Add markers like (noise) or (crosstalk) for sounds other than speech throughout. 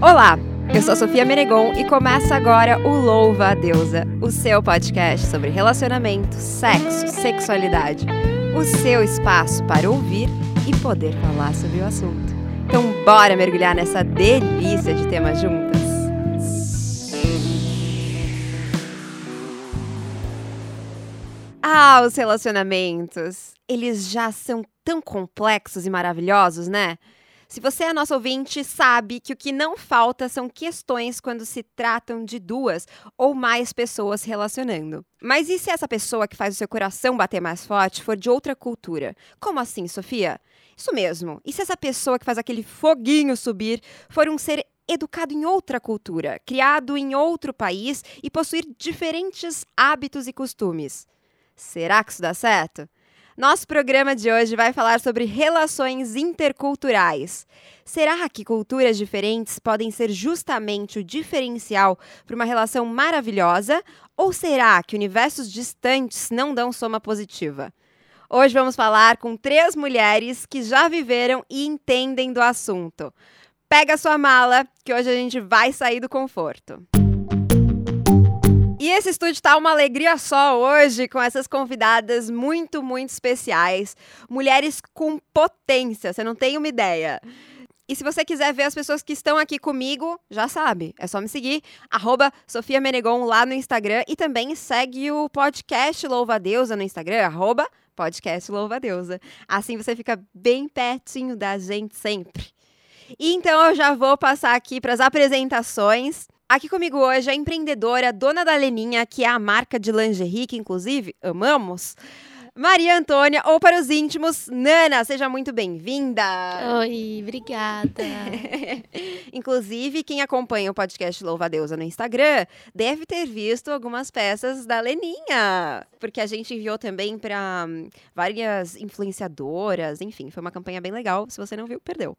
Olá, eu sou Sofia Menegon e começa agora o Louva a Deusa, o seu podcast sobre relacionamento, sexo, sexualidade. O seu espaço para ouvir e poder falar sobre o assunto. Então, bora mergulhar nessa delícia de temas juntas? Ah, os relacionamentos! Eles já são tão complexos e maravilhosos, né? Se você é nosso ouvinte, sabe que o que não falta são questões quando se tratam de duas ou mais pessoas relacionando. Mas e se essa pessoa que faz o seu coração bater mais forte for de outra cultura? Como assim, Sofia? Isso mesmo. E se essa pessoa que faz aquele foguinho subir for um ser educado em outra cultura, criado em outro país e possuir diferentes hábitos e costumes? Será que isso dá certo? Nosso programa de hoje vai falar sobre relações interculturais. Será que culturas diferentes podem ser justamente o diferencial para uma relação maravilhosa? Ou será que universos distantes não dão soma positiva? Hoje vamos falar com três mulheres que já viveram e entendem do assunto. Pega sua mala, que hoje a gente vai sair do conforto. E esse estúdio tá uma alegria só hoje com essas convidadas muito, muito especiais. Mulheres com potência, você não tem uma ideia. E se você quiser ver as pessoas que estão aqui comigo, já sabe, é só me seguir, arroba Sofia Menegon lá no Instagram e também segue o podcast Louva a Deusa no Instagram, arroba podcast Louva a Deusa. Assim você fica bem pertinho da gente sempre. E então eu já vou passar aqui para as apresentações. Aqui comigo hoje a empreendedora dona da Leninha, que é a marca de lingerie que inclusive amamos. Maria Antônia, ou para os íntimos, Nana, seja muito bem-vinda. Oi, obrigada. (laughs) Inclusive, quem acompanha o podcast Louva a Deusa no Instagram deve ter visto algumas peças da Leninha, porque a gente enviou também para hum, várias influenciadoras, enfim, foi uma campanha bem legal. Se você não viu, perdeu.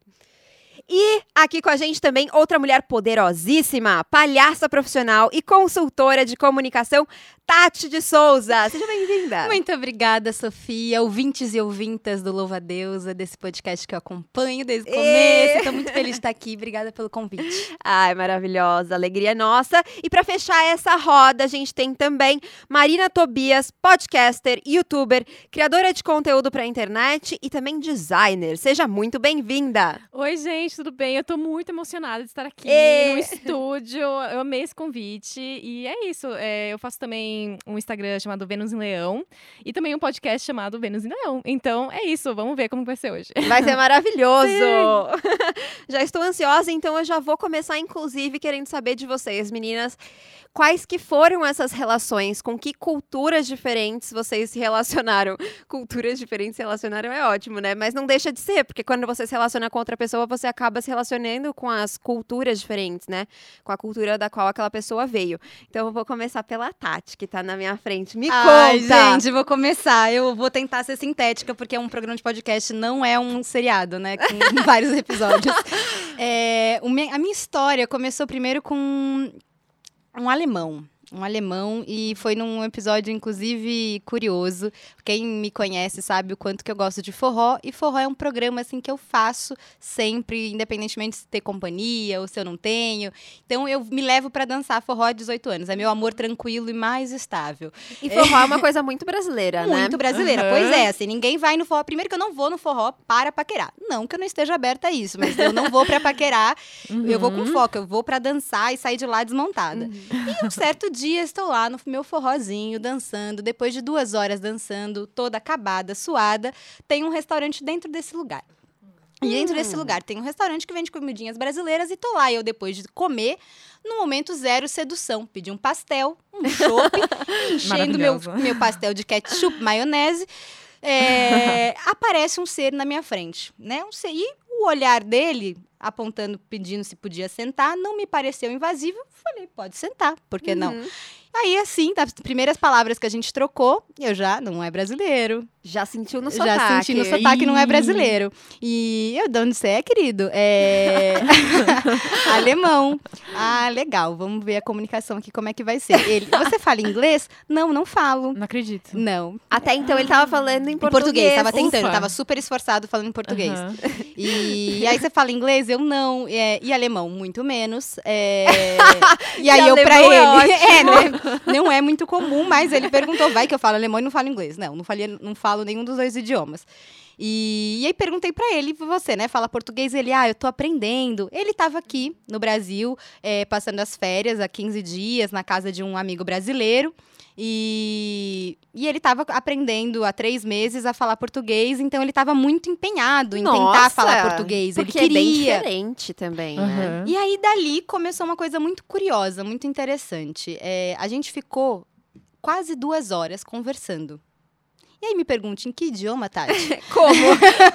E aqui com a gente também outra mulher poderosíssima, palhaça profissional e consultora de comunicação, Tati de Souza. Seja bem-vinda. Muito obrigada, Sofia, ouvintes e ouvintas do Louva a Deusa, desse podcast que eu acompanho desde o começo. Estou muito feliz de estar aqui. Obrigada pelo convite. Ai, maravilhosa, alegria nossa. E para fechar essa roda, a gente tem também Marina Tobias, podcaster, youtuber, criadora de conteúdo para internet e também designer. Seja muito bem-vinda. Oi, gente, tudo bem? Eu tô muito emocionada de estar aqui Ê! no estúdio. Eu amei esse convite. E é isso. é, eu faço também um Instagram chamado Vênus em Leão e também um podcast chamado Vênus em Leão. Então é isso. Vamos ver como vai ser hoje. Vai ser maravilhoso! (laughs) já estou ansiosa, então eu já vou começar, inclusive, querendo saber de vocês, meninas, quais que foram essas relações, com que culturas diferentes vocês se relacionaram. (laughs) Culturas diferentes se relacionaram é ótimo, né? Mas não deixa de ser, porque quando você se relaciona com outra pessoa, você acaba se relacionando com as culturas diferentes, né? Com a cultura da qual aquela pessoa veio. Então eu vou começar pela Tati, que tá na minha frente. Me Ai, conta! gente, vou começar. Eu vou tentar ser sintética, porque um programa de podcast não é um seriado, né? Com (laughs) vários episódios. É, a minha história começou primeiro com um alemão. Um alemão, e foi num episódio, inclusive, curioso. Quem me conhece sabe o quanto que eu gosto de forró. E forró é um programa, assim, que eu faço sempre, independentemente de ter companhia ou se eu não tenho. Então, eu me levo pra dançar forró há 18 anos. É meu amor tranquilo e mais estável. E forró é uma (laughs) coisa muito brasileira, né? Muito brasileira. Aham. Pois é, assim, ninguém vai no forró. Primeiro que eu não vou no forró para paquerar. Não que eu não esteja aberta a isso, mas eu não vou pra paquerar. Eu vou com foco, eu vou pra dançar e sair de lá desmontada. E um certo dia estou lá no meu forrozinho, dançando. Depois de duas horas dançando, toda acabada, suada, tem um restaurante dentro desse lugar. E dentro desse lugar tem um restaurante que vende comidinhas brasileiras e tô lá. Eu, depois de comer, no momento zero sedução, pedi um pastel, um chopp, (laughs) enchendo meu, meu pastel de ketchup, maionese. é, (laughs) aparece um ser na minha frente, né? Um ser, e o olhar dele, apontando, pedindo se podia sentar, não me pareceu invasivo. Falei, pode sentar, por que não? Uhum. Aí, assim, das primeiras palavras que a gente trocou, eu já não é brasileiro. Já sentiu no já sotaque. senti no sotaque, não é brasileiro. E eu, de onde você é, querido? É. (laughs) Alemão. Ah, legal. Vamos ver a comunicação aqui, como é que vai ser. Ele, você fala inglês? Não, não falo. Não acredito. Não. Até então ele tava falando em Em português. português, tava tentando, Ufa. tava super esforçado falando em português. Aham. E, aí você fala inglês? Eu não. É, e alemão, muito menos. É, (laughs) e aí E eu pra é ele. ótimo. (laughs) É, né? Não é muito comum, mas ele perguntou: vai que eu falo alemão e não falo inglês. Não, não, falei, não falo nenhum dos dois idiomas. E, e aí perguntei pra ele, você, né? Fala português, ele, ah, eu tô aprendendo. Ele tava aqui no Brasil, é, passando as férias há 15 dias na casa de um amigo brasileiro. E, e ele estava aprendendo há três meses a falar português, então ele estava muito empenhado em tentar Nossa, falar português. Ele Porque é bem queria. diferente também, né? Aham. e aí, dali, começou uma coisa muito curiosa, muito interessante. É, a gente ficou quase duas horas conversando. E aí, me pergunte, em que idioma, Tati? (laughs) Como?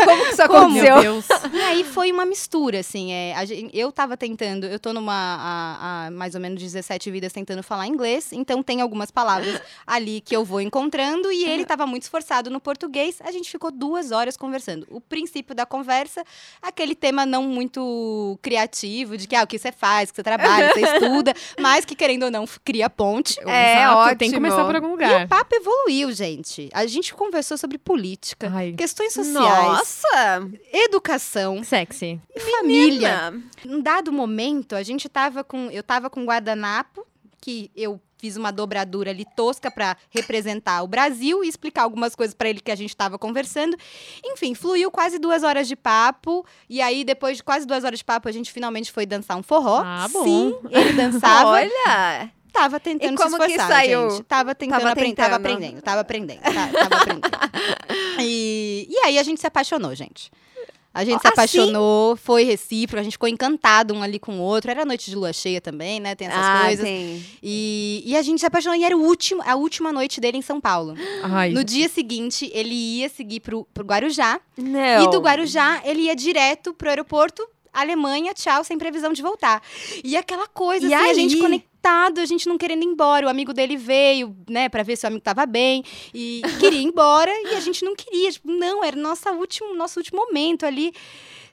Como que isso Como? aconteceu? Meu Deus. E aí foi uma mistura, assim. é, a eu tava tentando, eu tô numa há, há mais ou menos 17 vidas tentando falar inglês, então tem algumas palavras (laughs) ali que eu vou encontrando, e ele tava muito esforçado no português. A gente ficou duas horas conversando. O princípio da conversa, aquele tema não muito criativo, de que ah, o que você faz, o que você trabalha, você (laughs) estuda, mas que querendo ou não cria ponte. É, Exato, Tem que ótimo. começar por algum E lugar. o papo evoluiu, gente. A gente conversou sobre política, Ai. questões sociais, Nossa! educação, Sexy. família. Menina. Num dado momento, a gente tava com. Eu tava com um guardanapo, que eu fiz uma dobradura ali tosca pra representar o Brasil e explicar algumas coisas pra ele que a gente tava conversando. Enfim, fluiu quase duas horas de papo. E aí, depois de quase duas horas de papo, a gente finalmente foi dançar um forró. Ah, bom. Sim, ele dançava. (laughs) Olha! Tava tentando E como se que esforçar, saiu? gente. Tava tentando, Tava aprender, tava tentando. aprendendo, tava aprendendo, tá- tava aprendendo. (laughs) E, e aí a gente se apaixonou, gente. A gente se Assim? apaixonou, foi recíproco, a gente ficou encantado um ali com o outro. Era noite de lua cheia também, né? Tem essas ah, coisas. tem. E, e a gente se apaixonou. E era o último, a última noite dele em São Paulo. Ai, No dia seguinte, ele ia seguir pro, pro Guarujá. Não. E do Guarujá, ele ia direto pro aeroporto, Alemanha, tchau, sem previsão de voltar. E aquela coisa, E assim, a gente aí? conectado, a gente não querendo ir embora. O amigo dele veio, né, pra ver se o amigo tava bem. E queria ir embora, e a gente não queria. Tipo, não, era nosso último, nosso último momento ali.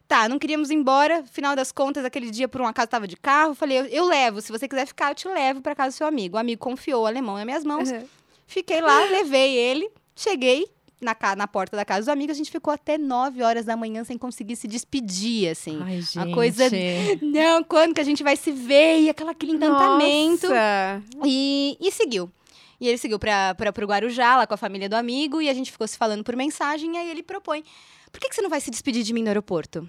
Tá, não queríamos ir embora. Final das contas, aquele dia, por um acaso, tava de carro. Falei, eu, eu levo. Se você quiser ficar, eu te levo pra casa do seu amigo. O amigo confiou o alemão nas minhas mãos. Uhum. Fiquei lá, levei ele, cheguei na, na porta da casa do amigo, a gente ficou até 9 horas da manhã sem conseguir se despedir, assim. Ai, gente. a coisa- Não, quando que a gente vai se ver? E aquela, aquele encantamento. Nossa. E, e seguiu. E ele seguiu pra, pro Guarujá, lá com a família do amigo, e a gente ficou se falando por mensagem, e aí ele propõe, por que, que você não vai se despedir de mim no aeroporto?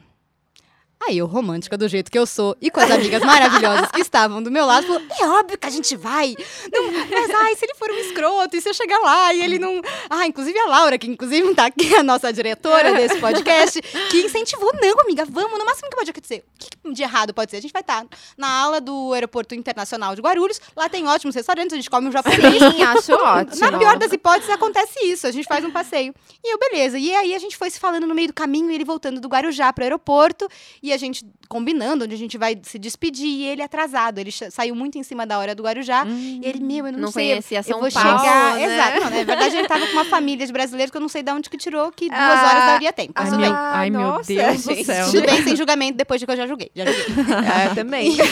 Aí eu, romântica do jeito que eu sou, e com as amigas maravilhosas que estavam do meu lado, falou, é óbvio que a gente vai. Não, mas, ai, se ele for um escroto, e se eu chegar lá, e ele não... Ah, inclusive a Laura, que inclusive tá aqui, a nossa diretora desse podcast, que incentivou, não, amiga, vamos, no máximo que pode acontecer. O que de errado pode ser? A gente vai estar na aula do Aeroporto Internacional de Guarulhos, lá tem ótimos restaurantes, a gente come um japonês, Sim, acho ótimo. na pior das hipóteses, acontece isso. A gente faz um passeio. E eu, beleza. E aí a gente foi se falando no meio do caminho, ele voltando do Guarujá pro aeroporto, e a gente combinando onde a gente vai se despedir, e ele atrasado. Ele saiu muito em cima da hora do Guarujá. Hum. E ele, meu, eu não, Não sei. conhecia eu São vou Paulo, chegar. né? Exato. Não, na verdade, ele tava com uma família de brasileiros que eu não sei de onde que tirou, que duas Ah. horas daria tempo. Ai, meu, ai, meu Nossa, Deus do gente. céu. Tudo bem, sem julgamento, depois de que eu já julguei. Já julguei. (laughs) É, também. (laughs)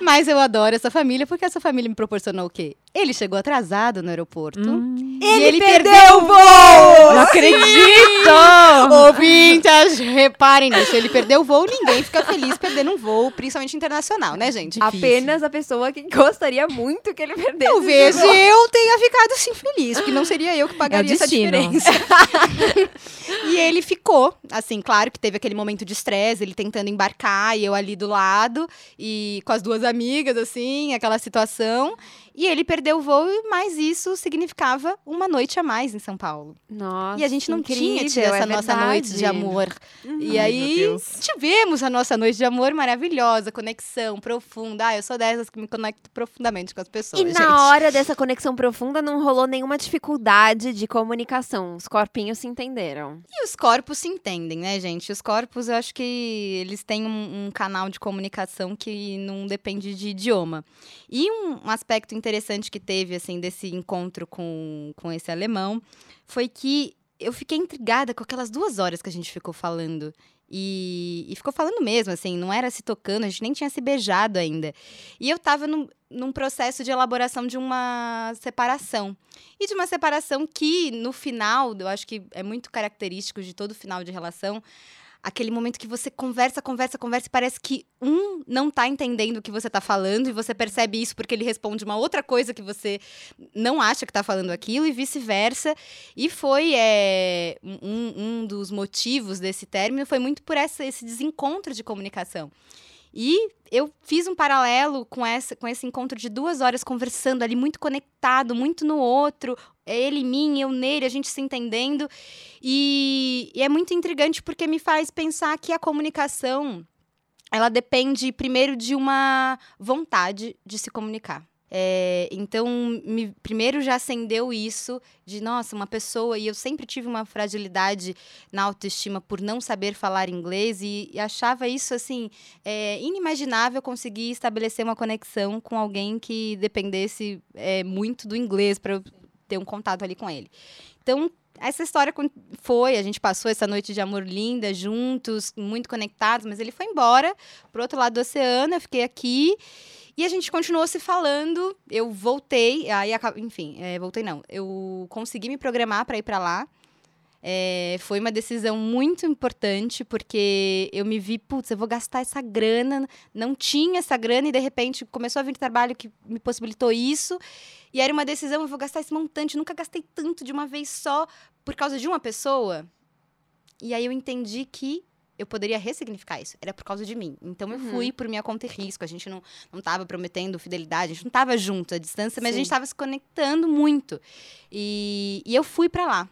Mas eu adoro essa família, porque essa família me proporcionou o quê? Ele chegou atrasado no aeroporto. Hum. E ele perdeu perdeu o voo! Não acredito! Ouvintes, reparem nisso. Ele perdeu o voo, ninguém fica feliz perdendo um voo, principalmente internacional, né, gente? Apenas a pessoa que gostaria muito que ele perdesse. Talvez eu tenha ficado assim feliz, porque não seria eu que pagaria essa destino. diferença. (laughs) e ele ficou, assim, claro que teve aquele momento de estresse, ele tentando embarcar e eu ali do lado, e com as duas amigas, assim, aquela situação. E ele perdeu o voo, mas isso significava uma noite a mais em São Paulo. Nossa, E a gente não tinha tido incrível, essa é nossa noite de verdade. amor. E Ai, aí, tivemos a nossa noite de amor maravilhosa, conexão profunda. Ah, eu sou dessas que me conecto profundamente com as pessoas, E gente. na hora dessa conexão profunda não rolou nenhuma dificuldade de comunicação. Os corpinhos se entenderam. E os corpos se entendem, né, gente? Os corpos, eu acho que eles têm um, um canal de comunicação que não depende de idioma. E um, um aspecto interessante que teve, assim, desse encontro com, com esse alemão foi que eu fiquei intrigada com aquelas duas horas que a gente ficou falando. E, e, ficou falando mesmo, assim, não era se tocando, a gente nem tinha se beijado ainda. E eu tava num, num processo de elaboração de uma separação. E de uma separação que, no final, eu acho que é muito característico de todo final de relação, aquele momento que você conversa, conversa, conversa e parece que um não tá entendendo o que você tá falando e você percebe isso porque ele responde uma outra coisa que você não acha que tá falando aquilo e vice-versa. E foi é, um, um dos motivos desse término foi muito por essa, esse desencontro de comunicação. E eu fiz um paralelo com, essa, com esse encontro de duas horas conversando ali, muito conectado, muito no outro, ele em mim, eu nele, a gente se entendendo. E, e é muito intrigante porque me faz pensar que a comunicação ela depende primeiro de uma vontade de se comunicar. É, então, me, primeiro já acendeu isso de, nossa, uma pessoa, e eu sempre tive uma fragilidade na autoestima por não saber falar inglês, e, e achava isso, assim, é, inimaginável conseguir estabelecer uma conexão com alguém que dependesse é, muito do inglês para eu ter um contato ali com ele. Então, essa história foi, a gente passou essa noite de amor linda juntos, muito conectados, mas ele foi embora pro outro lado do oceano, eu fiquei aqui. E a gente continuou se falando. Eu voltei, aí, enfim, é, voltei não. Eu consegui me programar para ir para lá. É, foi uma decisão muito importante, porque eu me vi, putz, eu vou gastar essa grana. Não tinha essa grana e de repente começou a vir trabalho que me possibilitou isso. E era uma decisão, eu vou gastar esse montante. nunca gastei tanto de uma vez só por causa de uma pessoa. E aí eu entendi que eu poderia ressignificar isso. Era por causa de mim. Então eu uhum. fui por minha conta e risco. A gente não, não tava prometendo fidelidade, a gente não tava junto à distância, mas Sim. a gente tava se conectando muito. E, e eu fui para lá.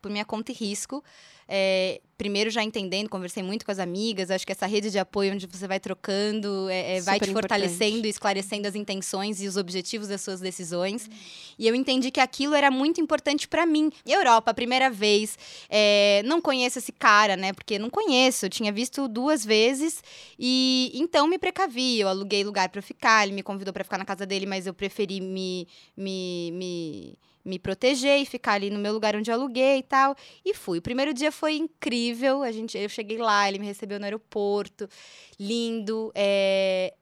Por minha conta e risco. É, primeiro já entendendo, conversei muito com as amigas, acho que essa rede de apoio onde você vai trocando, é, é, vai te fortalecendo e esclarecendo as intenções e os objetivos das suas decisões. Uhum. E eu entendi que aquilo era muito importante para mim. Europa, primeira vez, é, não conheço esse cara, né? Porque não conheço, eu tinha visto duas vezes e então me precavi. Eu aluguei lugar para ficar, ele me convidou para ficar na casa dele, mas eu preferi me, me, me me proteger e ficar ali no meu lugar onde eu aluguei e tal. E fui. O primeiro dia foi incrível. A gente, eu cheguei lá, ele me recebeu no aeroporto, lindo. É,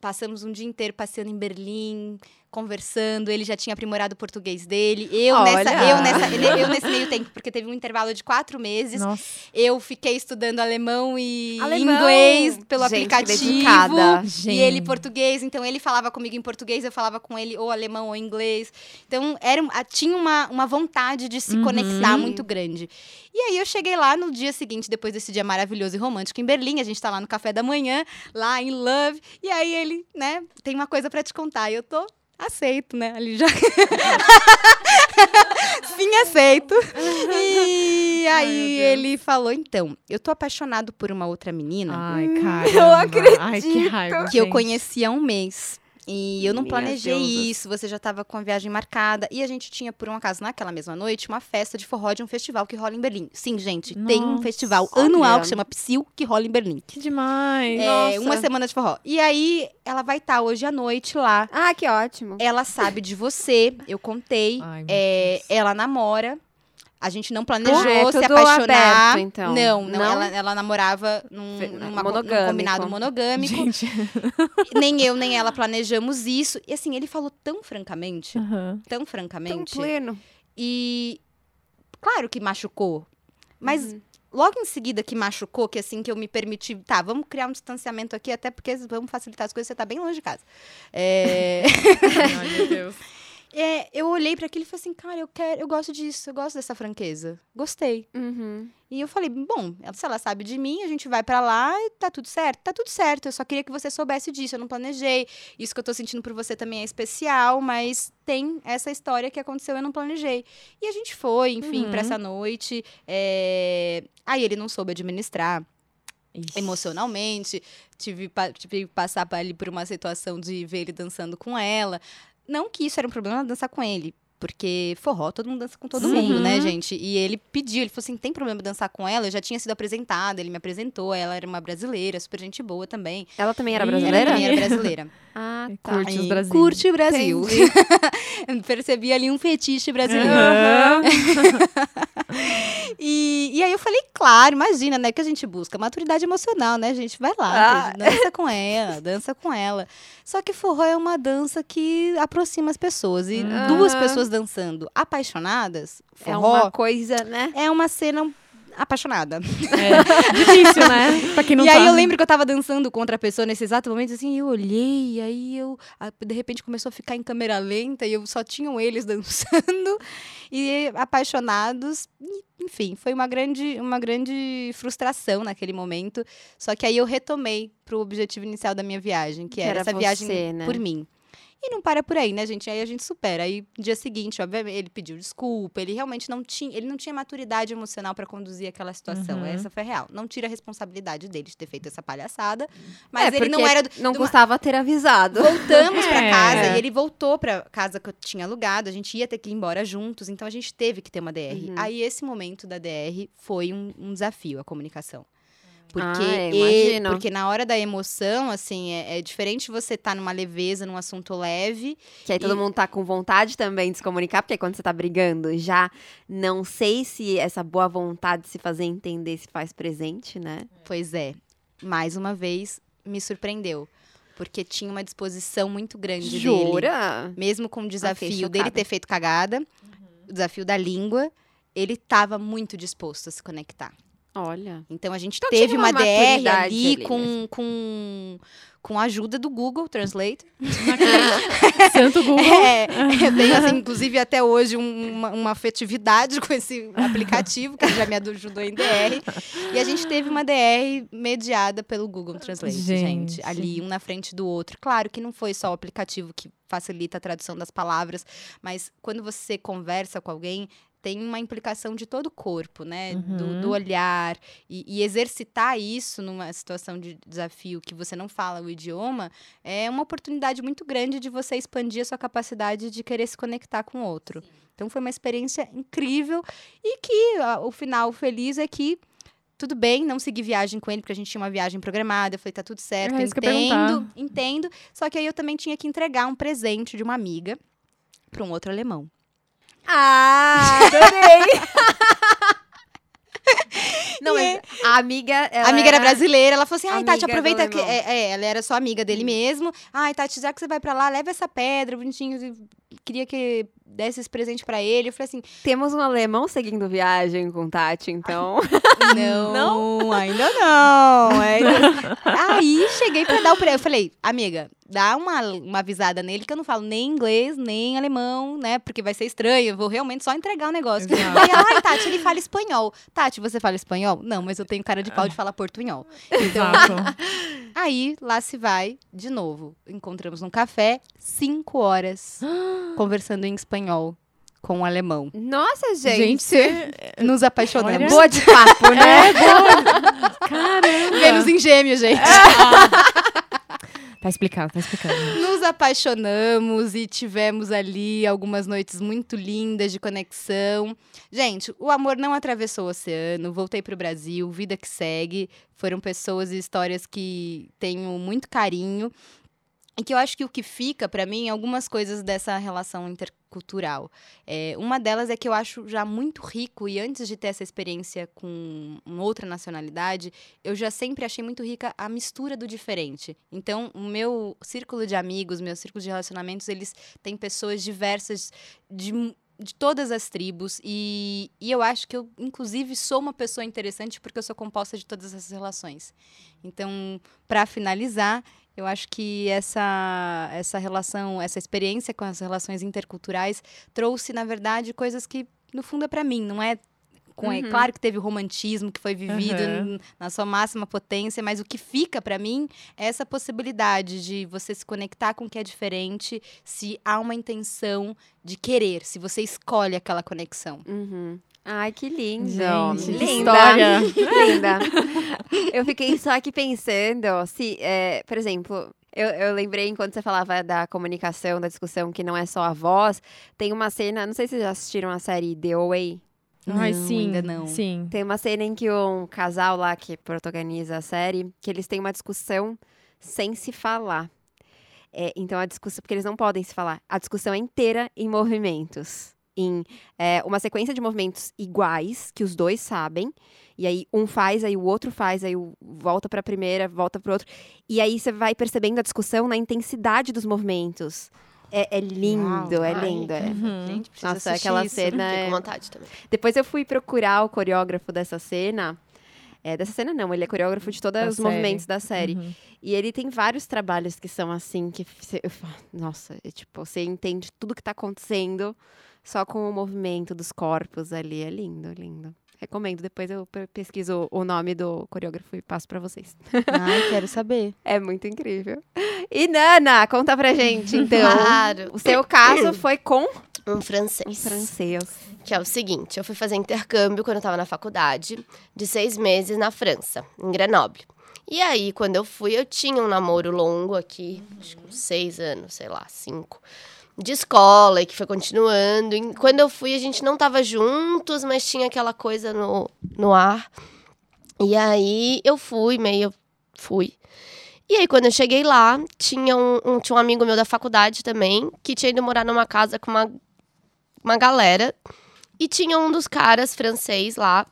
passamos um dia inteiro passeando em Berlim, conversando, ele já tinha aprimorado o português dele. Eu, nessa, eu, nessa, eu nesse meio tempo, porque teve um intervalo de quatro meses, Nossa. eu fiquei estudando alemão e alemão. inglês pelo Gente, aplicativo. E ele português, então ele falava comigo em português, eu falava com ele ou alemão ou inglês. Então era, tinha uma, uma vontade de se uhum. conectar muito grande. E aí eu cheguei lá no dia seguinte, depois desse dia maravilhoso e romântico em Berlim, a gente tá lá no café da manhã, lá em Love, e aí ele, né, tem uma coisa para te contar. E eu tô aceito, né? Ali já. (laughs) Sim, aceito. E aí Ai, ele falou: então, eu tô apaixonado por uma outra menina. Ai, cara. Eu acredito. Ai, que raiva. Que gente. eu conheci há um mês. E eu não planejei isso, você já estava com a viagem marcada. E a gente tinha, por um acaso, naquela mesma noite, uma festa de forró de um festival que rola em Berlim. Sim, gente, Nossa, tem um festival anual que chama Psyu, que rola em Berlim. Que demais! É, Nossa. uma semana de forró. E aí, ela vai estar tá hoje à noite lá. Ah, que ótimo. Ela sabe de você, eu contei. Ai, é, ela namora. A gente não planejou ah, é, se apaixonar. Aberto, então. Não, não, não? Ela, ela, namorava num, numa, num combinado monogâmico. Gente. (laughs) nem eu, nem ela planejamos isso. E assim, ele falou tão francamente, uhum. tão francamente. Tão pleno. E claro que machucou. Mas uhum. logo em seguida que machucou, que assim que eu me permiti, tá, vamos criar um distanciamento aqui, até porque vamos facilitar as coisas, você tá bem longe de casa. É... (laughs) Ai, meu Deus. É, eu olhei para aquilo e falei assim, cara, eu quero, eu gosto disso, eu gosto dessa franqueza. Gostei. Uhum. E eu falei, bom, se ela sabe de mim, a gente vai para lá e tá tudo certo. Tá tudo certo. Eu só queria que você soubesse disso. Eu não planejei. Isso que eu tô sentindo por você também é especial, mas tem essa história que aconteceu, eu não planejei. E a gente foi, enfim, uhum. para essa noite. É... Aí ele não soube administrar. Isso. emocionalmente. Tive, tive que passar ali por uma situação de ver ele dançando com ela. Não que isso era um problema dançar com ele. Porque forró, todo mundo dança com todo Sim. mundo, né, gente? E ele pediu, ele falou assim: tem problema dançar com ela? Eu já tinha sido apresentada, ele me apresentou, ela era uma brasileira, super gente boa também. Ela também era Ih, Ela brasileira? também era brasileira. (laughs) Ah, tá. Curte os Brasil. Curte o Brasil. (laughs) Percebi ali um fetiche brasileiro. Aham. (laughs) E, e aí eu falei, claro, imagina, né? Que a gente busca maturidade emocional, né, gente? Vai lá, Ah. dança com ela, dança com ela. Só que forró é uma dança que aproxima as pessoas. E Uhum. duas pessoas dançando apaixonadas, É forró uma coisa, né? é uma cena apaixonada. É difícil, né? (laughs) Pra quem não e aí tá. eu lembro que eu tava dançando contra a pessoa nesse exato momento, assim, eu olhei, e aí eu, de repente começou a ficar em câmera lenta e eu só tinham eles (laughs) dançando e apaixonados. Enfim, foi uma grande, uma grande frustração naquele momento. Só que aí eu retomei pro objetivo inicial da minha viagem, que, Que era, era essa viagem você, né? por mim. E não para por aí, né, gente? Aí a gente supera. Aí, no dia seguinte, obviamente, ele pediu desculpa. Ele realmente não tinha, ele não tinha maturidade emocional para conduzir aquela situação. Uhum. Essa foi real. Não tira a responsabilidade dele de ter feito essa palhaçada. Mas É, ele não era. do- Não de uma- custava ter avisado. Voltamos (laughs) É. casa e ele voltou pra casa que eu tinha alugado. A gente ia ter que ir embora juntos, então a gente teve que ter uma DR. Uhum. Aí esse momento da DR foi um, um desafio, a comunicação. Porque, Ah, ele- porque na hora da emoção, assim, é, é diferente você estar numa leveza, num assunto leve. Que aí todo E- mundo tá com vontade também de se comunicar, porque quando você tá brigando, já não sei se essa boa vontade de se fazer entender se faz presente, né? Pois é, mais uma vez me surpreendeu. Porque tinha uma disposição muito grande dele. Jura? Mesmo com o desafio chocada. dele ter feito cagada, o desafio da língua, ele estava muito disposto a se conectar. Olha. Então a gente Então teve uma, uma DR ali ali com, com, com a ajuda do Google Translate. (laughs) Santo Google. É, eu tenho, assim, inclusive, até hoje um- uma, uma afetividade com esse aplicativo, que já me ajudou em DR. E a gente teve uma DR mediada pelo Google Translate, gente. Gente. Ali, um na frente do outro. Claro que não foi só o aplicativo que facilita a tradução das palavras, mas quando você conversa com alguém, tem uma implicação de todo o corpo, né? Do, Uhum. do olhar. E, e exercitar isso numa situação de desafio que você não fala o idioma é uma oportunidade muito grande de você expandir a sua capacidade de querer se conectar com o outro. Então foi uma experiência incrível e que ah, o final feliz é que tudo bem, não segui viagem com ele, porque a gente tinha uma viagem programada. Eu falei, tá tudo certo, É, entendo, entendo. Só que aí eu também tinha que entregar um presente de uma amiga para um outro alemão. Ah, adorei! (laughs) Não, mas a amiga. A amiga era brasileira, ela falou assim: ai, Tati, aproveita que. É, é, ela era só amiga dele mesmo. Ai, Tati, já que você vai pra lá, leva essa pedra, bonitinho. Queria que desse esse presente pra ele. Eu falei assim: Temos um alemão seguindo viagem com Tati, então. (laughs) não, ainda não. (laughs) ainda- Aí cheguei pra dar o presente. Eu falei, amiga, dá uma, uma avisada nele que eu não falo nem inglês, nem alemão, né? Porque vai ser estranho. Eu vou realmente só entregar o negócio. Exato. Aí ela, ai, Tati, ele fala espanhol. Tati, você fala espanhol? Não, mas eu tenho cara de pau de falar portunhol. Exato. (laughs) Aí, lá se vai, de novo. Encontramos num café, cinco horas, (gasps) conversando em espanhol com o alemão. Nossa, gente. Gente, você- Nos apaixonamos. Olha. Boa de papo, né? (laughs) É, boa. Caramba. Vênus em gêmeos, gente. (laughs) Tá explicado, tá explicado. Nos apaixonamos e tivemos ali algumas noites muito lindas de conexão. Gente, o amor não atravessou o oceano, voltei pro Brasil, vida que segue. Foram pessoas e histórias que tenho muito carinho. E que eu acho que o que fica pra mim é algumas coisas dessa relação intercultural. É, uma delas é que eu acho já muito rico, e antes de ter essa experiência com outra nacionalidade, eu já sempre achei muito rica a mistura do diferente. Então, o meu círculo de amigos, meu círculo de relacionamentos, eles têm pessoas diversas de, de todas as tribos. E, e eu acho que eu, inclusive, sou uma pessoa interessante porque eu sou composta de todas essas relações. Então, para finalizar, eu acho que essa, essa relação, essa experiência com as relações interculturais trouxe, na verdade, coisas que, no fundo, é para mim, não é. Com, é Uhum. claro que teve o romantismo que foi vivido Uhum. na sua máxima potência, mas o que fica para mim é essa possibilidade de você se conectar com o que é diferente, se há uma intenção de querer, se você escolhe aquela conexão. Uhum. Ai, que lindo. Gente, que Linda. história. (laughs) Linda. Eu fiquei só aqui pensando, se, é, por exemplo, Eu, eu lembrei, enquanto você falava da comunicação, da discussão, que não é só a voz, tem uma cena, não sei se vocês já assistiram a série The Away. Ai, Não, sim. ainda não. Sim. Tem uma cena em que um casal lá que protagoniza a série, que eles têm uma discussão sem se falar. É, então a discussão, porque eles não podem se falar, a discussão é inteira em movimentos. Em é, uma sequência de movimentos iguais, que os dois sabem. E aí um faz, aí o outro faz, aí o- volta pra primeira, volta pro outro. E aí você vai percebendo a discussão na intensidade dos movimentos. É, é lindo, Uau, é ai, lindo. é. Gente, precisa Nossa, aquela isso. cena Fiquei é... com vontade também. Depois eu fui procurar o coreógrafo dessa cena. É, dessa cena não, ele é coreógrafo de todos Da os série. movimentos da série. Uhum. E ele tem vários trabalhos que são assim, que você, eu falo, nossa, é tipo, você entende tudo que tá acontecendo só com o movimento dos corpos ali. É lindo, lindo. Recomendo, depois eu pe- pesquiso o nome do coreógrafo e passo pra vocês. Ai, quero saber. (laughs) É muito incrível. E Nana, conta pra gente, então. Claro. O seu caso (clears throat) foi com Um francês. francês. Que é o seguinte, eu fui fazer intercâmbio quando eu tava na faculdade, de seis meses na França, em Grenoble. E aí, quando eu fui, eu tinha um namoro longo aqui, acho que uns seis anos, sei lá, cinco, de escola, e que foi continuando. E quando eu fui, a gente não tava juntos, mas tinha aquela coisa no, no ar. E aí, eu fui, meio fui. E aí, quando eu cheguei lá, tinha um, um- tinha um amigo meu da faculdade também, que tinha ido morar numa casa com uma, uma galera. E tinha um dos caras francês lá,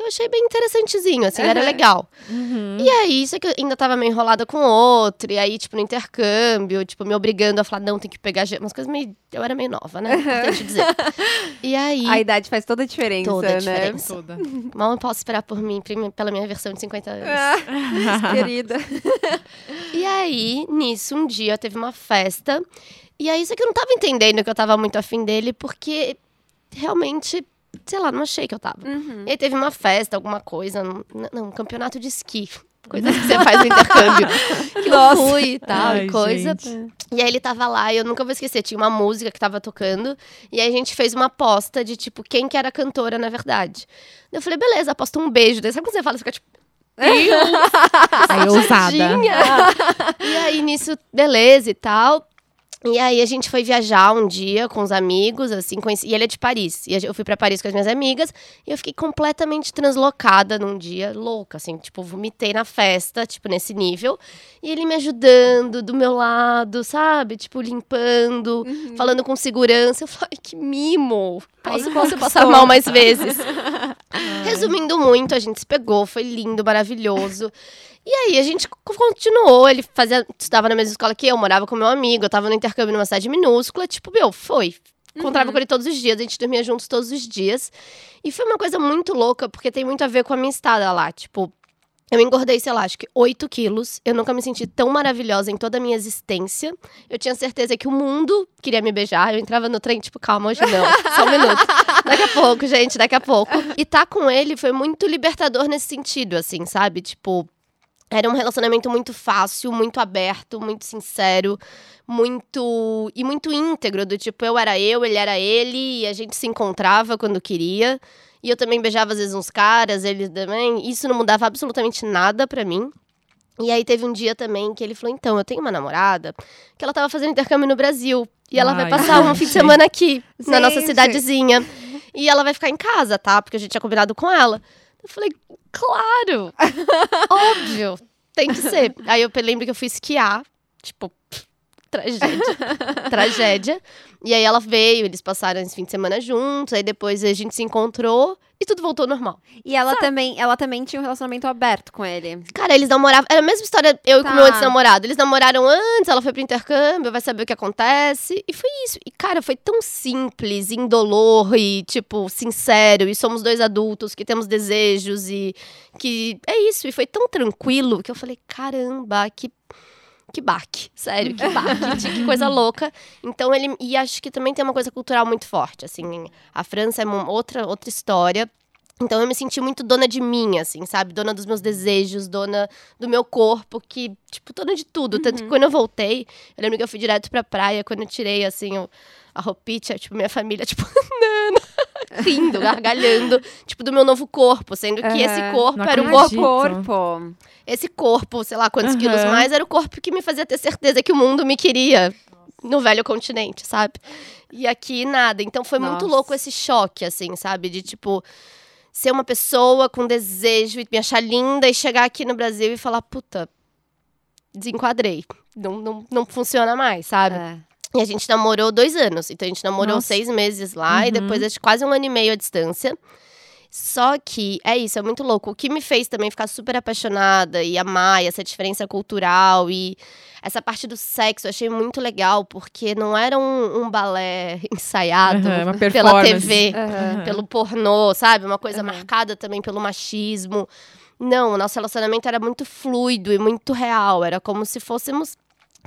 que eu achei bem interessantezinho, assim, era Aham. legal. Uhum. E aí, isso que eu ainda tava meio enrolada com outro, e aí, tipo, no intercâmbio, tipo, me obrigando a falar, não, tem que pegar ge- umas coisas meio. Eu era meio nova, né? Importante dizer. (laughs) E aí, A idade faz toda a diferença, Toda a né? diferença. Toda. mal eu posso esperar por mim, pela minha versão de 50 anos. Ah, (laughs) querida. (laughs) E aí, nisso, um dia teve uma festa. E aí, isso que eu não tava entendendo que eu tava muito afim dele, porque realmente, sei lá, não achei que eu tava. Uhum. E aí teve uma festa, alguma coisa, não, não, um campeonato de esqui. (laughs) Coisas que você faz no intercâmbio. (laughs) Que eu fui e tal, Ai, e coisa. gente. E aí ele tava lá e eu nunca vou esquecer, tinha uma música que tava tocando. E aí a gente fez uma aposta de, tipo, quem que era a cantora, na verdade. Eu falei, beleza, aposta um beijo. Daí sabe quando você fala, você fica tipo, (laughs) Aí, ousada. E aí, nisso, beleza e tal. E aí, a gente foi viajar um dia com os amigos, assim, conheci... e ele é de Paris. E eu fui pra Paris com as minhas amigas, e eu fiquei completamente translocada num dia, louca, assim, tipo, vomitei na festa, tipo, nesse nível. E ele me ajudando do meu lado, sabe? Tipo, limpando, falando com segurança. Eu falei, que mimo! Posso, Ai, posso passar mal mais vezes. (laughs) Resumindo muito, a gente se pegou, foi lindo, maravilhoso. E aí a gente co- continuou, ele fazia, estudava na mesma escola que eu, morava com meu amigo, eu tava no intercâmbio numa cidade minúscula, tipo, meu, foi. Encontrava com ele todos os dias, a gente dormia juntos todos os dias. E foi uma coisa muito louca, porque tem muito a ver com a minha estada lá, tipo... Eu engordei, sei lá, acho que 8 quilos. Eu nunca me senti tão maravilhosa em toda a minha existência. Eu tinha certeza que o mundo queria me beijar. Eu entrava no trem, tipo, calma, hoje não. (laughs) Só um minuto. Daqui a pouco, gente, daqui a pouco. E tá com ele foi muito libertador nesse sentido, assim, sabe? Tipo, era um relacionamento muito fácil, muito aberto, muito sincero, muito. e muito íntegro, do tipo, eu era eu, ele era ele, e a gente se encontrava quando queria. E eu também beijava às vezes uns caras, ele também. Isso não mudava absolutamente nada pra mim. E aí teve um dia também que ele falou: então, eu tenho uma namorada que ela tava fazendo intercâmbio no Brasil. E ela vai Ai, passar um fim de gente. semana aqui, na nossa Gente. cidadezinha. E ela vai ficar em casa, tá? Porque a gente tinha combinado com ela. Eu falei, claro! (laughs) Óbvio! Tem que ser. Aí eu lembro que eu fui esquiar, tipo, tragédia. (laughs) tragédia. E aí ela veio, eles passaram esse fim de semana juntos, aí depois a gente se encontrou e tudo voltou ao normal. E ela também, ela também tinha um relacionamento aberto com ele. Cara, eles namoravam. Era a mesma história eu e Tá. com o meu ex-namorado. Eles namoraram antes, ela foi pro intercâmbio, vai saber o que acontece. E foi isso. E, cara, foi tão simples, indolor e, tipo, sincero. E somos dois adultos que temos desejos e que. É isso. E foi tão tranquilo que eu falei: caramba, que. Que baque, sério, que (laughs) baque, que coisa louca. Então ele. E acho que também tem uma coisa cultural muito forte, assim. A França é outra, outra história. Então eu me senti muito dona de mim, assim, sabe? Dona dos meus desejos, dona do meu corpo, que, tipo, dona de tudo. Tanto que quando eu voltei, eu lembro que eu fui direto pra praia, quando eu tirei, assim, o- a roupinha, tipo, minha família, tipo, (laughs) Nana, (laughs) rindo, gargalhando, tipo, do meu novo corpo, sendo que Aham. esse corpo Não era o acredito. corpo corpo. esse corpo, sei lá quantos Aham. quilos mais, era o corpo que me fazia ter certeza que o mundo me queria no velho continente, sabe? E aqui nada. Então foi muito Nossa. louco esse choque, assim, sabe? De tipo, ser uma pessoa com desejo e me achar linda e chegar aqui no Brasil e falar, puta, desenquadrei. Não, não, não funciona mais, sabe? É. E a gente namorou dois anos. Então a gente namorou Nossa. seis meses lá e Uhum. depois de quase um ano e meio à distância. Só que é isso, é muito louco. O que me fez também ficar super apaixonada e amar e essa diferença cultural e essa parte do sexo eu achei muito legal, porque não era um, um balé (laughs) ensaiado uma pela. TV, Aham. pelo pornô, sabe? Uma coisa Aham. marcada também pelo machismo. Não, o nosso relacionamento era muito fluido e muito real. Era como se fôssemos.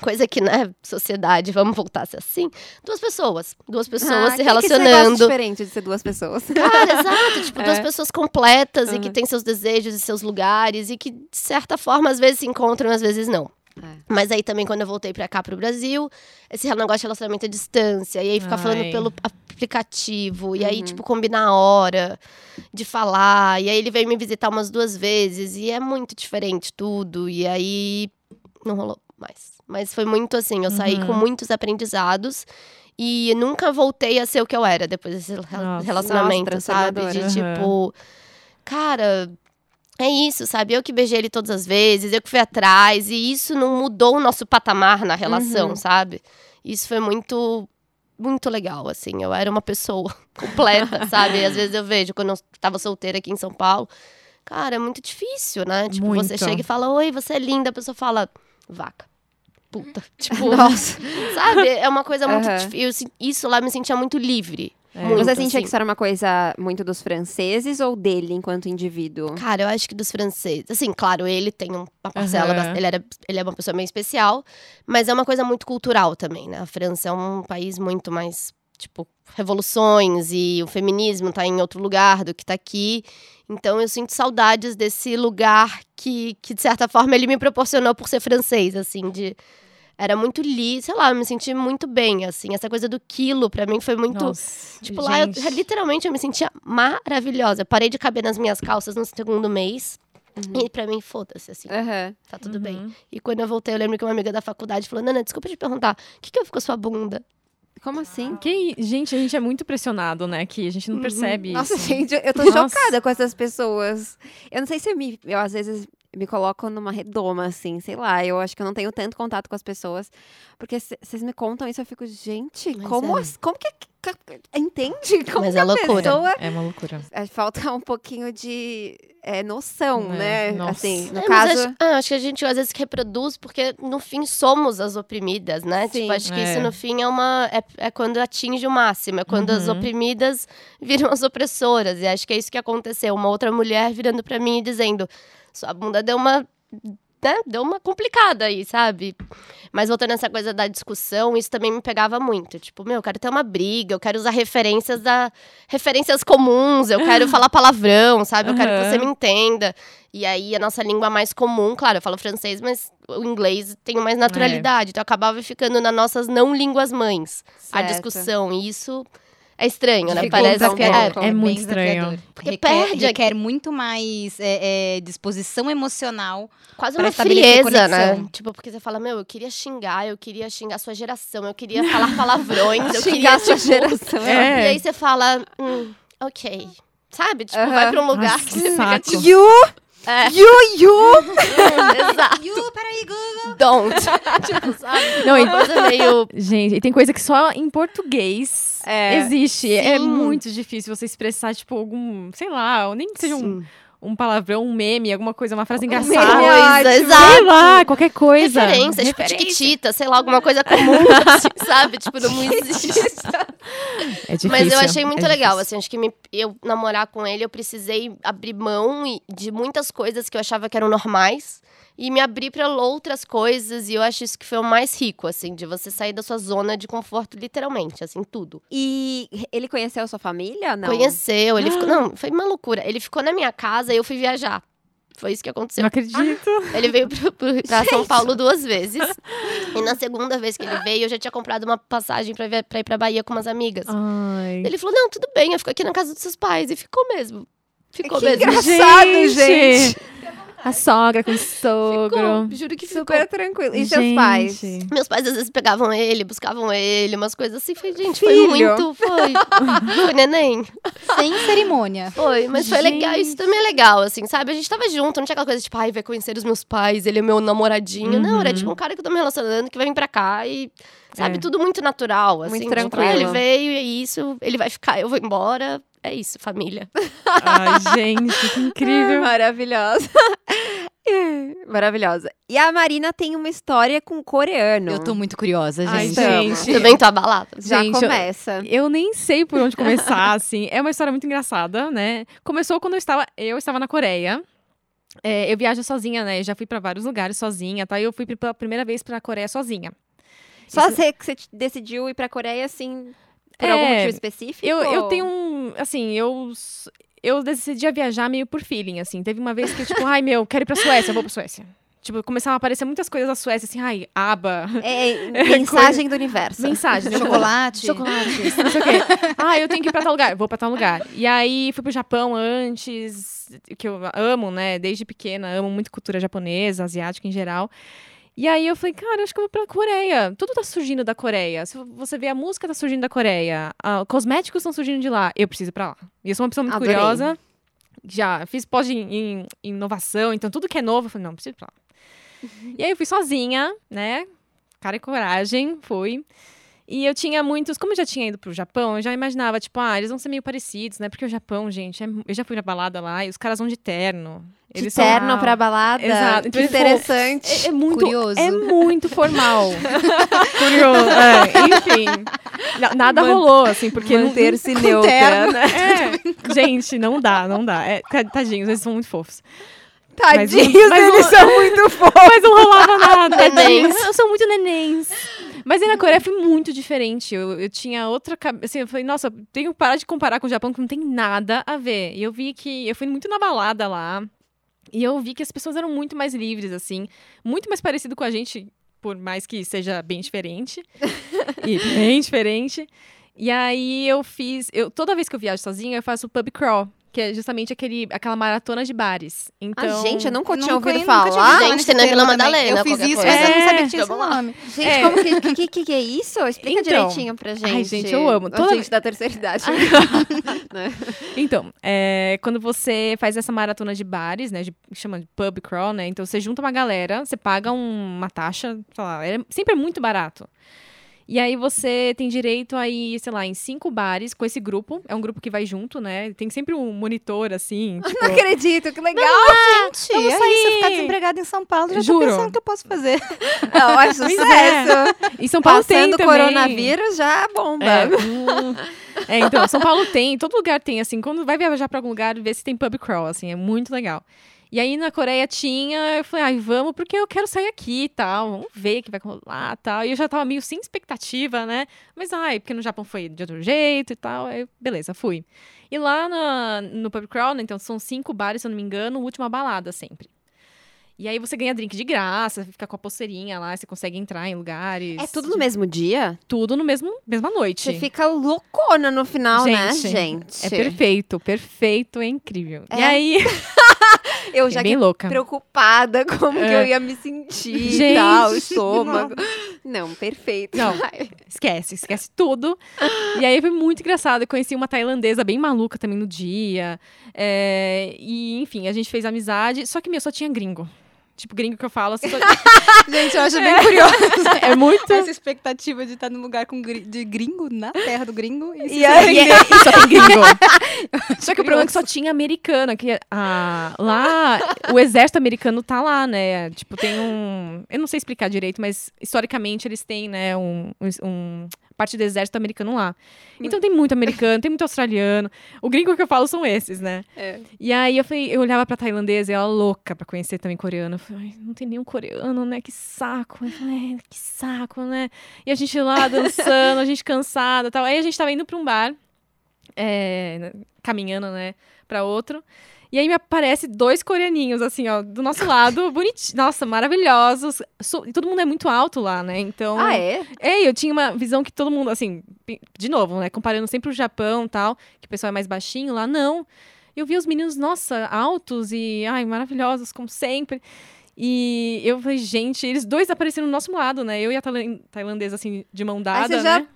Coisa que, né, sociedade, vamos voltar a ser assim. Duas pessoas. Duas pessoas Ah, se relacionando. diferente de ser duas pessoas. Cara, (laughs) exato. Tipo, duas É. pessoas completas e que Uhum. têm seus desejos e seus lugares e que, de certa forma, às vezes se encontram, às vezes não. É. Mas aí também, quando eu voltei pra cá, pro Brasil, esse negócio de relacionamento à distância. E aí ficar falando pelo aplicativo. E aí, Uhum. tipo, combinar a hora de falar. E aí ele veio me visitar umas duas vezes. E é muito diferente tudo. E aí não rolou mais. Mas foi muito assim, eu saí Uhum. com muitos aprendizados. E nunca voltei a ser o que eu era depois desse Nossa. relacionamento, Nossa, sabe? De transformadora. tipo, cara, é isso, sabe? Eu que beijei ele todas as vezes, eu que fui atrás, e isso não mudou o nosso patamar na relação, Uhum. sabe? Isso foi muito, muito legal, assim. Eu era uma pessoa (laughs) completa, sabe? Às vezes eu vejo, quando eu tava solteira aqui em São Paulo, cara, é muito difícil, né? Tipo, você Muito. chega e fala, oi, você é linda, a pessoa fala, vaca. Puta. (laughs) Tipo, Nossa. sabe? É uma coisa muito difícil. Isso lá me sentia muito livre. É. Muito, Você sentia assim. que isso era uma coisa muito dos franceses ou dele enquanto indivíduo? Cara, eu acho que dos franceses. Assim, claro, ele tem um- uma parcela. Bas- Ele, era, ele é uma pessoa meio especial. Mas é uma coisa muito cultural também, né? A França é um país muito mais. Tipo, revoluções e o feminismo tá em outro lugar do que tá aqui. Então eu sinto saudades desse lugar que, que de certa forma, ele me proporcionou por ser francês, assim, de. Era muito li, sei lá, eu me senti muito bem, assim. Essa coisa do quilo, pra mim, foi muito. Nossa, Tipo, lá, eu, gente. literalmente, eu me sentia maravilhosa. Parei de caber nas minhas calças no segundo mês. E pra mim, foda-se, assim, Aham. tá tudo bem. Uhum. E quando eu voltei, eu lembro que uma amiga da faculdade falou: Nana, desculpa te perguntar, o que, que eu fico com a sua bunda? Como assim? Que, gente, a gente é muito pressionado, né? Que a gente não percebe Uhum. Nossa, isso. gente, eu tô Nossa. chocada com essas pessoas. Eu não sei se eu, me, eu às vezes me coloco numa redoma, assim, sei lá. Eu acho que eu não tenho tanto contato com as pessoas. Porque vocês me contam isso, eu fico, gente, Mas como, é. as- como que. Entende? (laughs) Como Mas que é a loucura. pessoa. É uma loucura. é, Falta um pouquinho de é, noção, É, né? nossa. Assim, no É, caso. acho, ah, acho que a gente às vezes reproduz porque, no fim, somos as oprimidas, né? Sim. Tipo, acho que É. isso, no fim, é uma. É, é quando atinge o máximo, é quando as Uhum. oprimidas (laughs) viram as opressoras. E acho que é isso que aconteceu. Uma outra mulher virando pra mim e dizendo: sua bunda deu uma. Né? Deu uma complicada aí, sabe? Mas voltando nessa coisa da discussão, isso também me pegava muito. Tipo, meu, eu quero ter uma briga, eu quero usar referências da referências comuns, eu quero falar palavrão, sabe? Eu quero que você me entenda. E aí a nossa língua mais comum, claro, eu falo francês, mas o inglês tem mais naturalidade. Então eu acabava ficando nas nossas não línguas mães a Certo. discussão. E isso é estranho, né? Parece que é, pouco. É muito estranho. Porque requer, perde requer muito mais é, é, disposição emocional. quase uma frieza, né? Tipo, porque você fala, meu, eu queria xingar, eu queria xingar a sua geração, eu queria falar (laughs) palavrões, eu Xingar queria, a sua tipo, geração. É. E aí você fala, hum, ok. Sabe? Tipo, Aham. vai pra um lugar Nossa, que você fica tipo, You! É, You, you! exato, Yu, peraí, Google. don't. (laughs) tipo, sabe? Não, e- coisa meio... Gente, e tem coisa que só em português É. existe. É Sim. muito difícil você expressar, tipo, algum, sei lá, ou nem que seja Sim. um palavrão, um meme, alguma coisa, uma frase meme, engraçada. Sei exato. lá, qualquer coisa. Referência, tipo, Referência. tiquitita, sei lá, alguma coisa comum, (laughs) assim, sabe? Tipo, não existe. É difícil. Mas eu achei muito é legal, assim, acho que me- eu namorar com ele, eu precisei abrir mão de muitas coisas que eu achava que eram normais. E me abrir para outras coisas. E eu acho isso que foi o mais rico, assim, de você sair da sua zona de conforto, literalmente, assim, tudo. E ele conheceu sua família? Não. Conheceu, ele ficou. (gasps) Não, foi uma loucura. Ele ficou na minha casa e eu fui viajar. Foi isso que aconteceu. Não acredito. (laughs) Ele veio pro, pro, pra São Paulo duas vezes. (laughs) E na segunda vez que ele veio, eu já tinha comprado uma passagem pra, ver- pra ir pra Bahia com umas amigas. Ai. Ele falou: Não, tudo bem, eu fico aqui na casa dos seus pais. E ficou mesmo. Ficou Que mesmo. engraçado, gente. A sogra com o sogro. Ficou, juro que ficou. Super tranquilo. E seus pais? Gente. Meus pais às vezes pegavam ele, buscavam ele, umas coisas assim. Foi, gente, foi Filho. muito. Foi. (laughs) foi neném. Sem cerimônia. Foi, mas foi legal. Isso também é legal, assim, sabe? A gente tava junto, não tinha aquela coisa tipo, ai, vai conhecer os meus pais, ele é meu namoradinho. Não, era Uhum. tipo um cara que eu tô me relacionando, que vai vir pra cá e. Sabe, É. tudo muito natural, assim. Muito tipo, tranquilo. ele veio e é isso, ele vai ficar, eu vou embora. É isso, família. Ai, gente, que (laughs) incrível. maravilhosa. (laughs) maravilhosa. E a Marina tem uma história com coreano. Eu tô muito curiosa, Ai, gente. gente. Também tô abalada. Já Gente, eu- começa. Eu nem sei por onde começar, (laughs) assim. É uma história muito engraçada, né? Começou quando eu estava, eu estava na Coreia. É, eu viajo sozinha, né? Eu já fui pra vários lugares sozinha, tá? E eu fui pela primeira vez pra Coreia sozinha. Só Isso- você que você decidiu ir pra Coreia, assim, por É, algum motivo específico? Eu, eu tenho um. Assim, eu. Eu decidi viajar meio por feeling, assim. Teve uma vez que, tipo, ai meu, quero ir pra Suécia, eu vou pra Suécia. Tipo, começaram a aparecer muitas coisas da Suécia, assim, ai, aba, É, (laughs) mensagem do universo. mensagens. Chocolate. Chocolates, não sei o quê. Ah, eu tenho que ir pra tal lugar, vou pra tal lugar. E aí fui pro Japão antes, que eu amo, né, desde pequena, amo muito cultura japonesa, asiática em geral. E aí eu falei, cara, acho que eu vou pra Coreia. Tudo tá surgindo da Coreia. Se você vê a música tá surgindo da Coreia, ah, cosméticos estão surgindo de lá. Eu preciso ir pra lá. E eu sou uma pessoa muito Adorei. curiosa. Já fiz pós em- em inovação, então tudo que é novo, eu falei, não, preciso ir pra lá. (laughs) E aí eu fui sozinha, né? Cara e coragem, fui. E eu tinha muitos, como eu já tinha ido pro Japão, eu já imaginava, tipo, ah, eles vão ser meio parecidos, né? Porque o Japão, gente, é- eu já fui na balada lá e os caras vão de terno. De Eles são- terno pra balada. Exato. Então, tipo, interessante. É, é muito, Curioso. é muito formal. (laughs) Curioso. é, enfim. Na- nada rolou, assim, porque não Manter-se neutra, né? É, (laughs) gente, não dá, não dá. É, ca- tadinhos, eles são muito fofos. Tadinhos, mas eles o- são muito (laughs) fofos. Mas não rolava nada. Nenéns. Eu sou muito nenéns. Mas aí na Coreia foi muito diferente. Eu, eu tinha outra cabeça. Assim, eu falei, nossa, eu tenho que parar de comparar com o Japão, que não tem nada a ver. E eu vi que. Eu fui muito na balada lá. E eu vi que as pessoas eram muito mais livres, assim. Muito mais parecido com a gente, por mais que seja bem diferente. (laughs) e bem diferente. E aí eu fiz. Eu, toda vez que eu viajo sozinha, eu faço pub crawl. Que é justamente aquele, aquela maratona de bares. Então, Ah, gente, eu nunca tinha nunca- ouvido nunca tinha falar. ouvido Gente, na termo Vila também. Madalena, Eu fiz isso, coisa. mas eu não É. sabia que tinha esse nome. Gente, É. como que, que, que, que é isso? Explica Então. direitinho pra gente. Ai, gente, eu amo. A Toda- gente da terceira idade. (laughs) (laughs) Então, é, quando você faz essa maratona de bares, né, de, chama de pub crawl, né, então você junta uma galera, você paga um- uma taxa, sei lá, é, sempre é muito barato. E aí você tem direito a ir, sei lá, em cinco bares com esse grupo, é um grupo que vai junto, né, tem sempre um monitor, assim, (laughs) tipo... Não acredito, que legal. Gente, Vamos é sair. isso, eu ficar desempregada em São Paulo, já Juro. tô pensando o que eu posso fazer. (laughs) Não, é é. sucesso. Em São Paulo tem Passando também. coronavírus, já bomba. É, hum. É, então, São Paulo tem, todo lugar tem, assim, quando vai viajar pra algum lugar, vê se tem pub crawl, assim, é muito legal. E aí na Coreia tinha, eu falei, ai, vamos, porque eu quero sair aqui e tal, vamos ver o que vai rolar e tal. E eu já tava meio sem expectativa, né? Mas, ai, porque no Japão foi de outro jeito e tal, aí, beleza, fui. E lá na- no pub crawl, né, então são cinco bares, se eu não me engano, última balada sempre. E aí você ganha drink de graça, fica com a pulseirinha lá, você consegue entrar em lugares. É tudo no mesmo dia? Tudo no mesmo mesma noite. Você fica loucona no final, né, Gente, gente? É perfeito, perfeito, é incrível. E É? aí, (laughs) (laughs) Eu é já bem que louca. preocupada (laughs) como que É. eu ia me sentir Gente, tal, (laughs) estômago. Não, perfeito. Não. Ai. Esquece, esquece tudo. E aí foi muito engraçado. Eu conheci uma tailandesa bem maluca também no dia. É, e, enfim, a gente fez amizade. Só que, meu, só tinha gringo. Tipo, gringo que eu falo. Assim, (laughs) só- Gente, eu acho bem curioso. (laughs) é muito. Essa expectativa de estar num lugar com gri- de gringo, na terra do gringo. E, E aí- E, é- e só tem gringo. (laughs) só que o problema é que só tinha americana. Que, ah, lá, o exército americano tá lá, né? Tipo, tem um. Eu não sei explicar direito, mas historicamente eles têm, né, um, um- um parte do exército americano lá. Então tem muito americano, tem muito australiano. O gringo que eu falo são esses, né? É. E aí eu falei, eu olhava pra tailandesa e ela louca pra conhecer também coreano. Eu falei, "Ai, não tem nenhum coreano, né? Que saco. Eu falei, "É, que saco, né? E a gente lá dançando, a gente cansada e tal. Aí a gente tava indo pra um bar, é, caminhando, né, pra outro. E aí me aparece dois coreaninhos, assim, ó, do nosso lado, (laughs) bonitinhos. Nossa, maravilhosos. E todo mundo é muito alto lá, né? Então. Ah, é? É, eu tinha uma visão que todo mundo, assim, de novo, né? Comparando sempre o Japão e tal, que o pessoal é mais baixinho, lá não. Eu vi os meninos, nossa, altos e, ai, maravilhosos, como sempre. E eu falei, gente, eles dois apareceram do nosso lado, né? Eu e a tailan- tailandesa, assim, de mão dada, Aí você já né?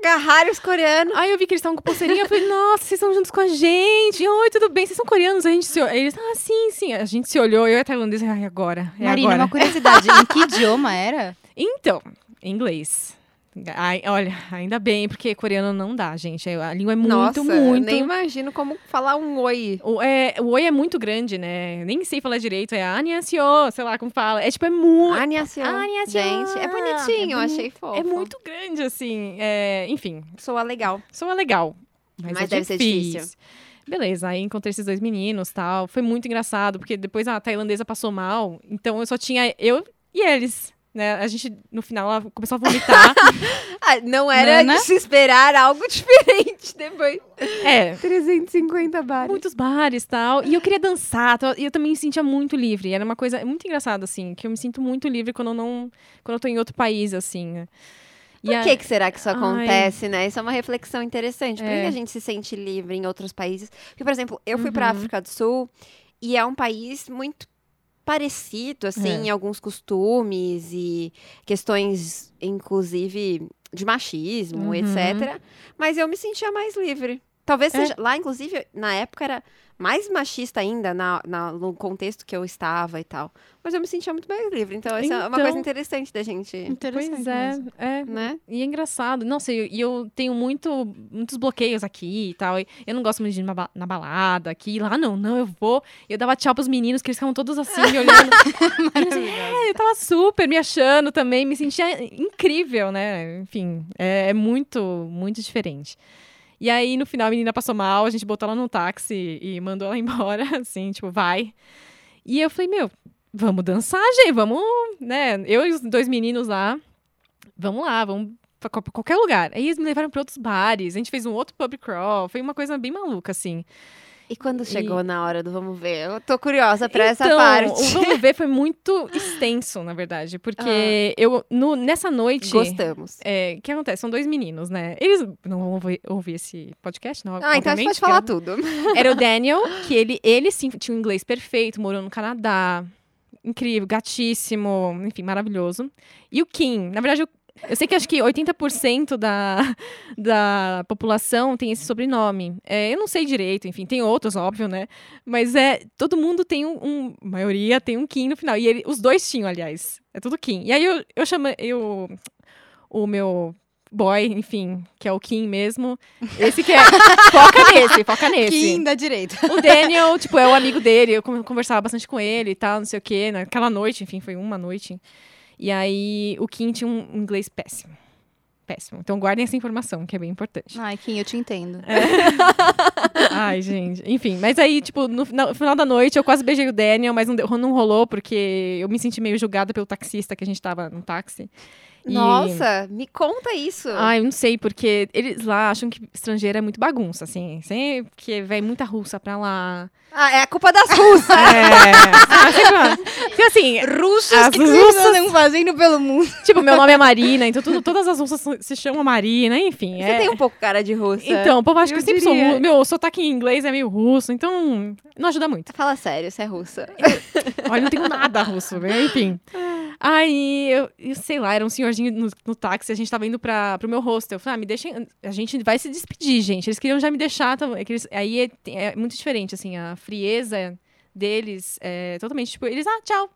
Agarraram os coreanos. Aí eu vi que eles estavam com pulseirinha, eu falei, nossa, vocês estão juntos com a gente. Oi, tudo bem? Vocês são coreanos? A gente se olhou. Eles, ah, sim, sim. A gente se olhou, eu e a tailandesa, ai, agora, é Marina, agora. uma curiosidade, em que (laughs) idioma era? Então, em inglês. Ai, olha, ainda bem, porque coreano não dá, gente. A língua é muito, Nossa, eu muito. nem imagino como falar um oi. O, é, o oi é muito grande, né? Nem sei falar direito. É annyeonghaseyo, sei lá como fala. É tipo, é muito. Annyeonghaseyo. Gente, é bonitinho, É boni- achei fofo. É muito grande, assim. É, enfim, Soa legal. soa legal. Mas, Mas é deve ser difícil. Beleza, aí encontrei esses dois meninos tal. Foi muito engraçado, porque depois a tailandesa passou mal. Então eu só tinha eu e eles. Né? A gente, no final, ela começou a vomitar. (laughs) Ah, não era Nana? de se esperar algo (laughs) diferente depois. é, 350 bares. muitos bares tal. E eu queria dançar. E eu também me sentia muito livre. Era uma coisa muito engraçada, assim, que eu me sinto muito livre quando eu não. Quando eu tô em outro país, assim. E Por a- que, que será que isso Ai. acontece, né? Isso é uma reflexão interessante. Por que É. que a gente se sente livre em outros países? Porque, por exemplo, eu fui para Uhum. África do Sul e é um país muito parecido, assim, É. em alguns costumes e questões, inclusive, de machismo, Uhum. etc. Mas eu me sentia mais livre. Talvez É. seja. Lá, inclusive, na época era mais machista ainda na, na- no contexto que eu estava e tal. Mas eu me sentia muito mais livre. Então, essa é uma Então- coisa interessante da gente. Interessante Pois é, mesmo. é. Né? E é engraçado. Nossa, e eu, e eu tenho muito, muitos bloqueios aqui e tal. e Eu não gosto muito de ir na, na balada aqui. Lá não, não, eu vou. Eu dava tchau pros meninos, que eles ficavam todos assim, me olhando. (laughs) Eu é, eu tava super me achando também, me sentia incrível, né? Enfim, é, é muito, muito diferente. E aí, no final, a menina passou mal, a gente botou ela num táxi e mandou ela (laughs) embora, assim, tipo, vai. E eu falei, meu, vamos dançar, gente, vamos, né? Eu e os dois meninos lá, vamos lá, vamos pra qual- pra qualquer lugar. Aí eles me levaram pra outros bares, a gente fez um outro pub crawl, foi uma coisa bem maluca, assim. E quando E- chegou na hora do vamos ver? Eu tô curiosa pra essa Então, parte. o Vamos (laughs) Ver foi muito extenso, na verdade, porque eu, no, nessa noite... Gostamos. É, o que acontece? São dois meninos, né? Eles não vão ouvir, ouvir esse podcast, não? Ah, então a gente pode falar tudo. (laughs) Era o Daniel, que ele, ele sim tinha um inglês perfeito, morou no Canadá. Incrível, gatíssimo, enfim, maravilhoso. E o Kim, na verdade, eu, sei que acho que 80% da, da população tem esse sobrenome. É, eu não sei direito, enfim, tem outros, óbvio, né? Mas é, todo mundo tem um, um- a maioria tem um Kim no final. E ele, os dois tinham, aliás. É tudo Kim. E aí eu, eu chamo, eu, o meu boy, enfim, que é o Kim mesmo. Esse que é, (laughs) foca nesse, foca nesse. Kim da direita. O Daniel, tipo, é o amigo dele, eu con- conversava bastante com ele e tal, não sei o quê, naquela noite, enfim, foi uma noite. E aí, o Kim tinha um inglês péssimo. Péssimo. Então, guardem essa informação, que é bem importante. Ai, Kim, eu te entendo. (laughs) Ai, gente. Enfim, mas aí, tipo, no final, no final da noite, eu quase beijei o Daniel, mas não, não rolou, porque eu me senti meio julgada pelo taxista, que a gente tava no táxi. E- Nossa, me conta isso. Ah, eu não sei, porque eles lá acham que estrangeiro é muito bagunça, assim. Sempre que vem muita russa pra lá. Ah, é a culpa das russas. É. ah. (laughs) Porque assim, Russas As que russas- andam fazendo pelo mundo. tipo, meu nome é Marina, então tudo- todas as russas se chamam Marina, enfim. Você é. tem um pouco cara de russa. Então, o povo acha que Eu eu sempre sou. diria. ru- Meu sotaque em inglês é meio russo, então não ajuda muito. Fala sério, você é russa. Olha, não tenho nada russo, né? enfim. (laughs) Aí, eu, eu sei lá, era um senhorzinho no, no táxi, a gente tava indo pra, pro meu hostel. Eu falei, ah, me deixem. A gente vai se despedir, gente. Eles queriam já me deixar. tá- é eles- aí é, é muito diferente, assim, a frieza deles é totalmente, tipo, eles, ah, tchau.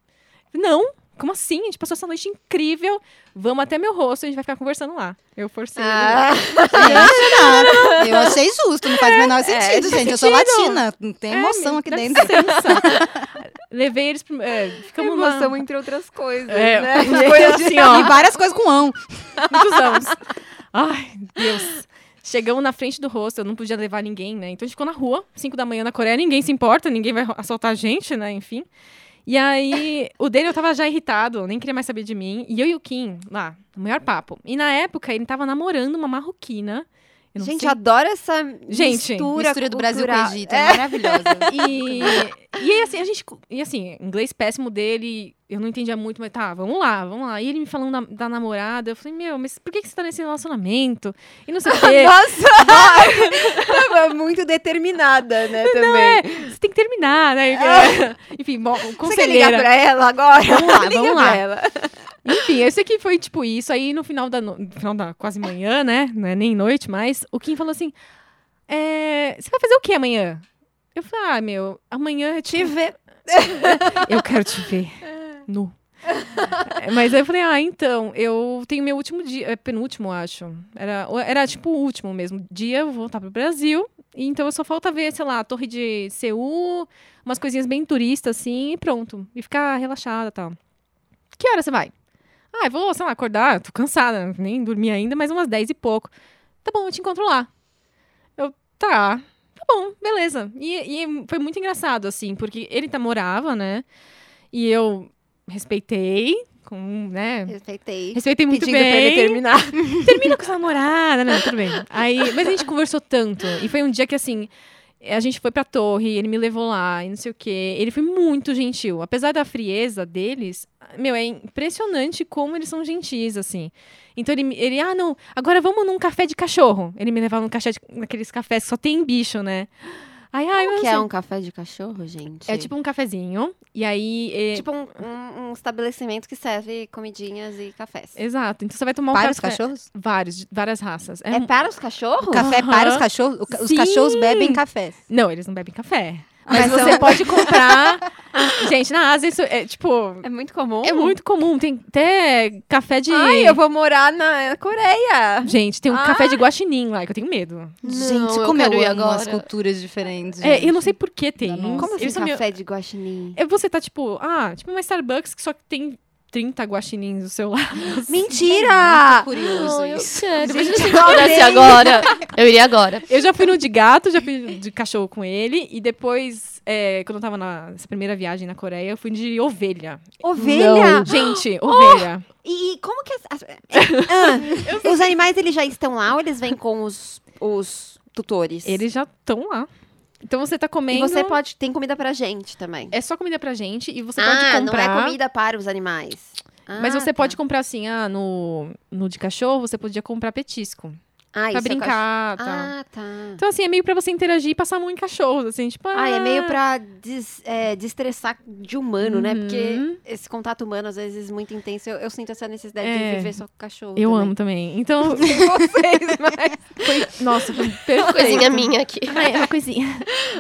Não, como assim? A gente passou essa noite incrível. Vamos até meu hostel, a gente vai ficar conversando lá. Eu forcei. ele. Ah, Gente, (laughs) não. Eu achei justo, não faz o menor sentido, gente. Eu sou latina, não tem É, emoção aqui dá dentro. (laughs) Levei eles pro. É, ficamos lá. emoção entre outras coisas, É, né? umas coisas assim, ó. E várias coisas com ão. muitos anos. Ai, Deus. Chegamos na frente do rosto, eu não podia levar ninguém, né? Então a gente ficou na rua, 5 da manhã na Coreia, ninguém se importa, ninguém vai assaltar a gente, né? Enfim. E aí, o Daniel tava já irritado, nem queria mais saber de mim. E eu e o Kim, lá, no maior papo. E na época, ele tava namorando uma marroquina. Eu não Gente, sei- adoro essa Gente, mistura, Mistura do Brasil com o. Egito, é, maravilhosa. (laughs) E, e aí, assim, a gente. E assim, inglês péssimo dele, eu não entendia muito, mas tá, vamos lá, vamos lá. E ele me falando da, da namorada, eu falei, meu, mas por que, que você tá nesse relacionamento? E não sei o (laughs) quê. Nossa! Tava muito determinada, né, também. Você tem que terminar, né? (laughs) Enfim, bom, Você quer conselheira. ligar pra ela agora? Vamos lá, vamos lá. Enfim, eu sei que foi tipo isso. Aí no final da, no, no final da quase manhã, né? Não é nem noite mais, o Kim falou assim: é, Você vai fazer o que amanhã? Eu falei: Ah, meu, amanhã é Te ver. (laughs) eu quero te ver nu. Mas aí eu falei, ah, então, eu tenho meu último dia, é, penúltimo, acho. Era, era tipo o último mesmo dia, eu vou voltar pro Brasil. E então eu só falta ver, sei lá, a torre de Seul, umas coisinhas bem turistas, assim, e pronto. E ficar relaxada e tal. Que hora você vai? Ah, vou, sei lá, acordar, tô cansada, nem dormi ainda, mas umas 10 e pouco. Tá bom, eu te encontro lá. Eu, tá, tá bom, beleza. E, e foi muito engraçado, assim, porque ele tá, morava, né? E eu respeitei, com, né? Respeitei. Respeitei muito Pedindo pra ele bem. terminar. (laughs) Termina com sua namorada, né? Tudo bem. Aí, mas a gente conversou tanto. E foi um dia que, assim, a gente foi pra torre, ele me levou lá e não sei o quê. Ele foi muito gentil. Apesar da frieza deles, meu, é impressionante como eles são gentis, assim. Então ele, ele ah, não, agora vamos num café de cachorro. Ele me levava num café de, naqueles cafés que só tem bicho, né? Ai, ai, Como que é um café de cachorro, gente? É tipo um cafezinho. E aí. é- Tipo um, um- um estabelecimento que serve comidinhas e cafés. Exato. Então você vai tomar um Para os café. cachorros? Vários, várias raças. É É mu- para os cachorros? O café é para os cachorros? Os Sim. cachorros bebem cafés. Não, eles não bebem café. Mas, Mas você são- pode comprar. (laughs) Gente, na Ásia isso é tipo. É muito comum. É muito comum. Tem até café de. Ai, eu vou morar na Coreia. Gente, tem um Ah. café de guaxinim lá, que eu tenho medo. Gente, eu como eu, ir amo as culturas diferentes. É, gente. eu não sei por que tem. Como assim Eles são meio- café de guaxinim? É você tá tipo, ah, tipo uma Starbucks que só tem 30 guaxinins do seu lado. Mentira! Curioso Ai, eu isso. quero. Gente, Imagina se amei. agora. Eu iria agora. Eu já fui no de gato, já fui de cachorro com ele. E depois, é, quando eu tava na- nessa primeira viagem na Coreia, eu fui de ovelha. Ovelha? Não, gente, ovelha. E como que... As, as- (laughs) Ah, os animais, eles já estão lá ou eles vêm com os, os tutores? Eles já estão lá. Então você tá E comendo. você pode... Tem comida pra gente também. É só comida pra gente e você ah, pode comprar. não é comida para os animais. Mas Ah, você tá. pode comprar assim, ah, no, no de cachorro, você podia comprar petisco. Ah, pra isso é brincar, cach- tal. Ah, tá. Então, assim, é meio pra você interagir e passar a mão em cachorros, assim, tipo... Ah, é meio ah, pra des, é, destressar de humano, né? Uhum. Porque esse contato humano, às vezes, muito intenso. Eu, eu sinto essa necessidade É. de viver só com cachorro. Eu também. amo também. Então, (laughs) (laughs) vocês, mas... foi... Nossa, foi perfeito. Coisinha minha aqui. Ah, é uma coisinha.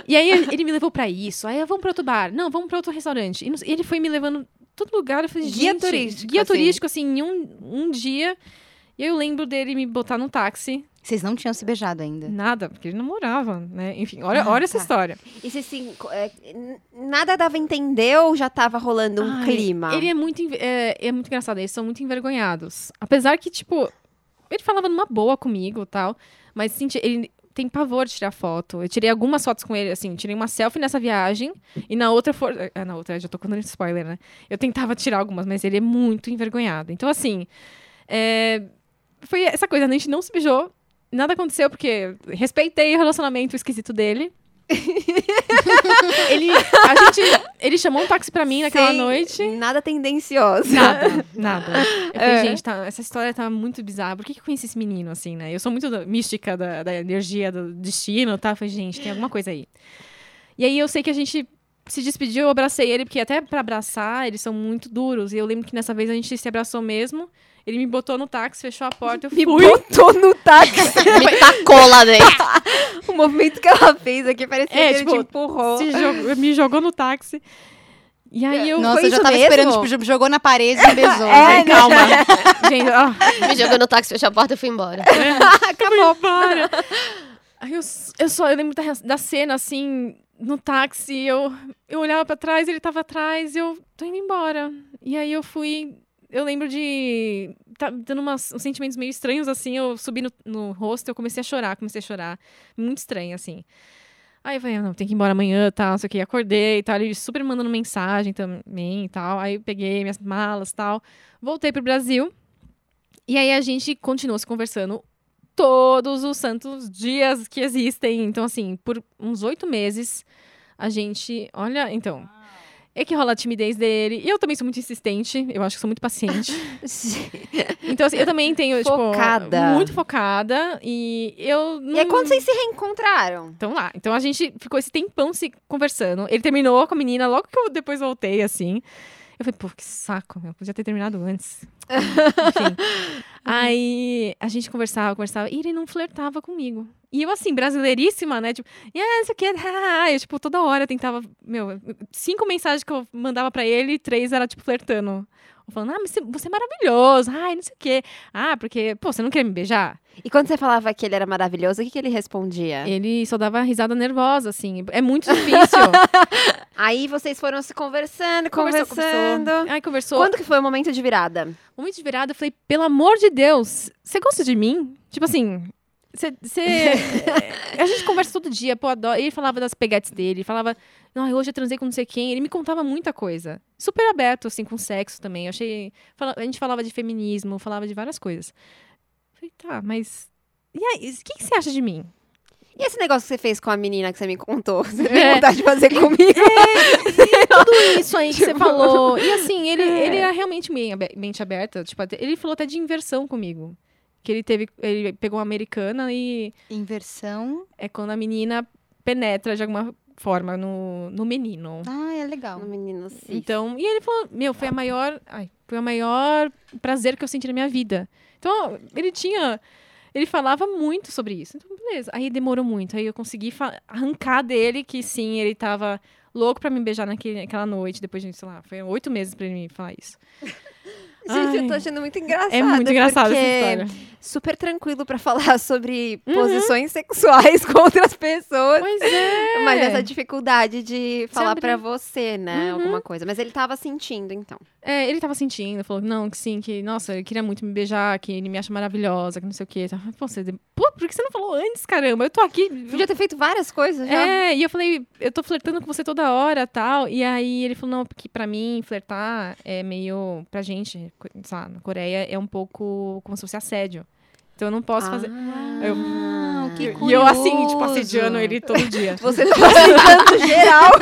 E aí ele me levou pra isso. Aí, vamos pra outro bar. Não, vamos pra outro restaurante. E ele foi me levando todo lugar. Eu falei, Guia turístico, Guia assim. turístico, assim, em um, um dia. E aí eu lembro dele me botar num táxi. Vocês não tinham se beijado ainda. Nada, porque ele namorava, né? Enfim, olha, Ah, olha essa tá. história. E se assim, é, nada dava a entender ou já tava rolando um Ai, clima? Ele é muito, é, é muito engraçado, eles são muito envergonhados. Apesar que, tipo, ele falava numa boa comigo e tal, mas senti, ele tem pavor de tirar foto. Eu tirei algumas fotos com ele, assim, tirei uma selfie nessa viagem e na outra for... ah, na outra, já tô contando spoiler, né? Eu tentava tirar algumas, mas ele é muito envergonhado. Então, assim, é, foi essa coisa, a gente não se beijou, nada aconteceu porque respeitei o relacionamento esquisito dele. ele, a gente, ele chamou um táxi pra mim naquela Sem noite. Nada tendencioso. Nada, nada. Eu falei, É. gente, tá- essa história tá muito bizarra. Por que, que eu conheci esse menino, assim, né? Eu sou muito mística da, da energia, do destino, tá? Eu falei, gente, tem alguma coisa aí. E aí eu sei que a gente se despediu, eu abracei ele, porque até pra abraçar, eles são muito duros. E eu lembro que nessa vez a gente se abraçou mesmo. Ele me botou no táxi, fechou a porta, eu fui. Me botou no táxi. (laughs) Me tacou lá dentro. (laughs) o movimento que ela fez aqui parecia É, que tipo, ele te empurrou. se jogou- me jogou no táxi. E aí eu. Nossa, foi eu já tava mesmo? esperando, tipo, jogou na parede e me beijou. (laughs) É, gente. né? Calma. gente, ó. Me jogou no táxi, fechou a porta e fui embora. Acabou, para. Aí eu, eu só eu lembro da, da cena, assim, no táxi, eu, eu olhava pra trás, ele tava atrás, eu tô indo embora. E aí eu fui. Eu lembro de tá dando umas, uns sentimentos meio estranhos, assim. Eu subi no, no rosto, eu comecei a chorar, comecei a chorar. Muito estranho, assim. Aí eu falei, não, tem que ir embora amanhã, tal, não sei o que. Acordei e tal. Ele super mandando mensagem também e tal. Aí eu peguei minhas malas tal. Voltei pro Brasil. E aí a gente continuou se conversando todos os santos dias que existem. Então, assim, por uns oito meses, a gente. Olha, então. É que rola a timidez dele. E eu também sou muito insistente. Eu acho que sou muito paciente. (laughs) então, assim, eu também tenho, Focada. tipo. Muito focada. E eu. Não... E é quando vocês se reencontraram? Então lá. Então a gente ficou esse tempão se conversando. Ele terminou com a menina logo que eu depois voltei, assim. Eu falei, pô, que saco, eu podia ter terminado antes. (laughs) Enfim. Aí a gente conversava, conversava, e ele não flertava comigo. E eu, assim, brasileiríssima, né? Tipo, isso aqui é. (laughs) Eu, tipo, toda hora tentava. Meu, cinco mensagens que eu mandava pra ele, três era, tipo, flertando. Falando, ah, mas você- é maravilhoso. Ai, não sei o quê. Ah, porque, pô, você não quer me beijar? E quando você falava que ele era maravilhoso, o que, que ele respondia? Ele só dava risada nervosa, assim. É muito difícil. (laughs) Aí vocês foram se conversando, Conversou, conversando. conversou. Ai, conversou. Quando que foi o momento de virada? Momento de virada, eu falei, pelo amor de Deus, você gosta de mim? Tipo assim, você. você- (laughs) a gente conversa todo dia, pô, adoro. Ele falava das peguetes dele, ele falava, não, hoje eu transei com não sei quem. Ele me contava muita coisa. Super aberto, assim, com sexo também. Eu achei. A gente falava de feminismo, falava de várias coisas. Eu falei, tá, mas. E aí, o que, que você acha de mim? E esse negócio que você fez com a menina que você me contou? (laughs) Você É. tem vontade de fazer comigo? (laughs) tudo isso aí que você falou. E assim, ele, É. ele era realmente meio abe- mente aberta. Tipo, ele falou até de inversão comigo. Que ele teve. Ele pegou uma americana e Inversão. é quando a menina penetra de alguma forma no, no menino. Ah, é legal. O menino sim. Então, e ele falou, meu, foi a maior, ai, foi o maior prazer que eu senti na minha vida. Então, ele tinha, ele falava muito sobre isso. Então, beleza. Aí demorou muito. Aí eu consegui arrancar dele que sim, ele tava louco pra me beijar naquele, naquela noite. Depois de, sei lá, foi oito meses pra ele me falar isso. Gente, eu Ai. tô achando muito engraçado. É muito engraçado essa história. Super tranquilo pra falar (laughs) sobre Uhum. posições sexuais (laughs) com outras pessoas. Pois é. Mas essa dificuldade de falar pra você, né? Uhum. Alguma coisa. Mas ele tava sentindo, então. É, ele tava sentindo, falou não, que sim, que, nossa, ele queria muito me beijar, que ele me acha maravilhosa, que não sei o quê. Pô, você, pô, por que você não falou antes, caramba? Eu tô aqui. Podia ter feito várias coisas já. É, e eu falei, eu tô flertando com você toda hora tal. E aí ele falou, não, porque pra mim, flertar é meio. Pra gente, sei lá, na Coreia, é um pouco como se fosse assédio. Então eu não posso fazer. Eu- Ah, que E eu assim, tipo, assediando ele todo dia. (laughs) Você tá assediando geral.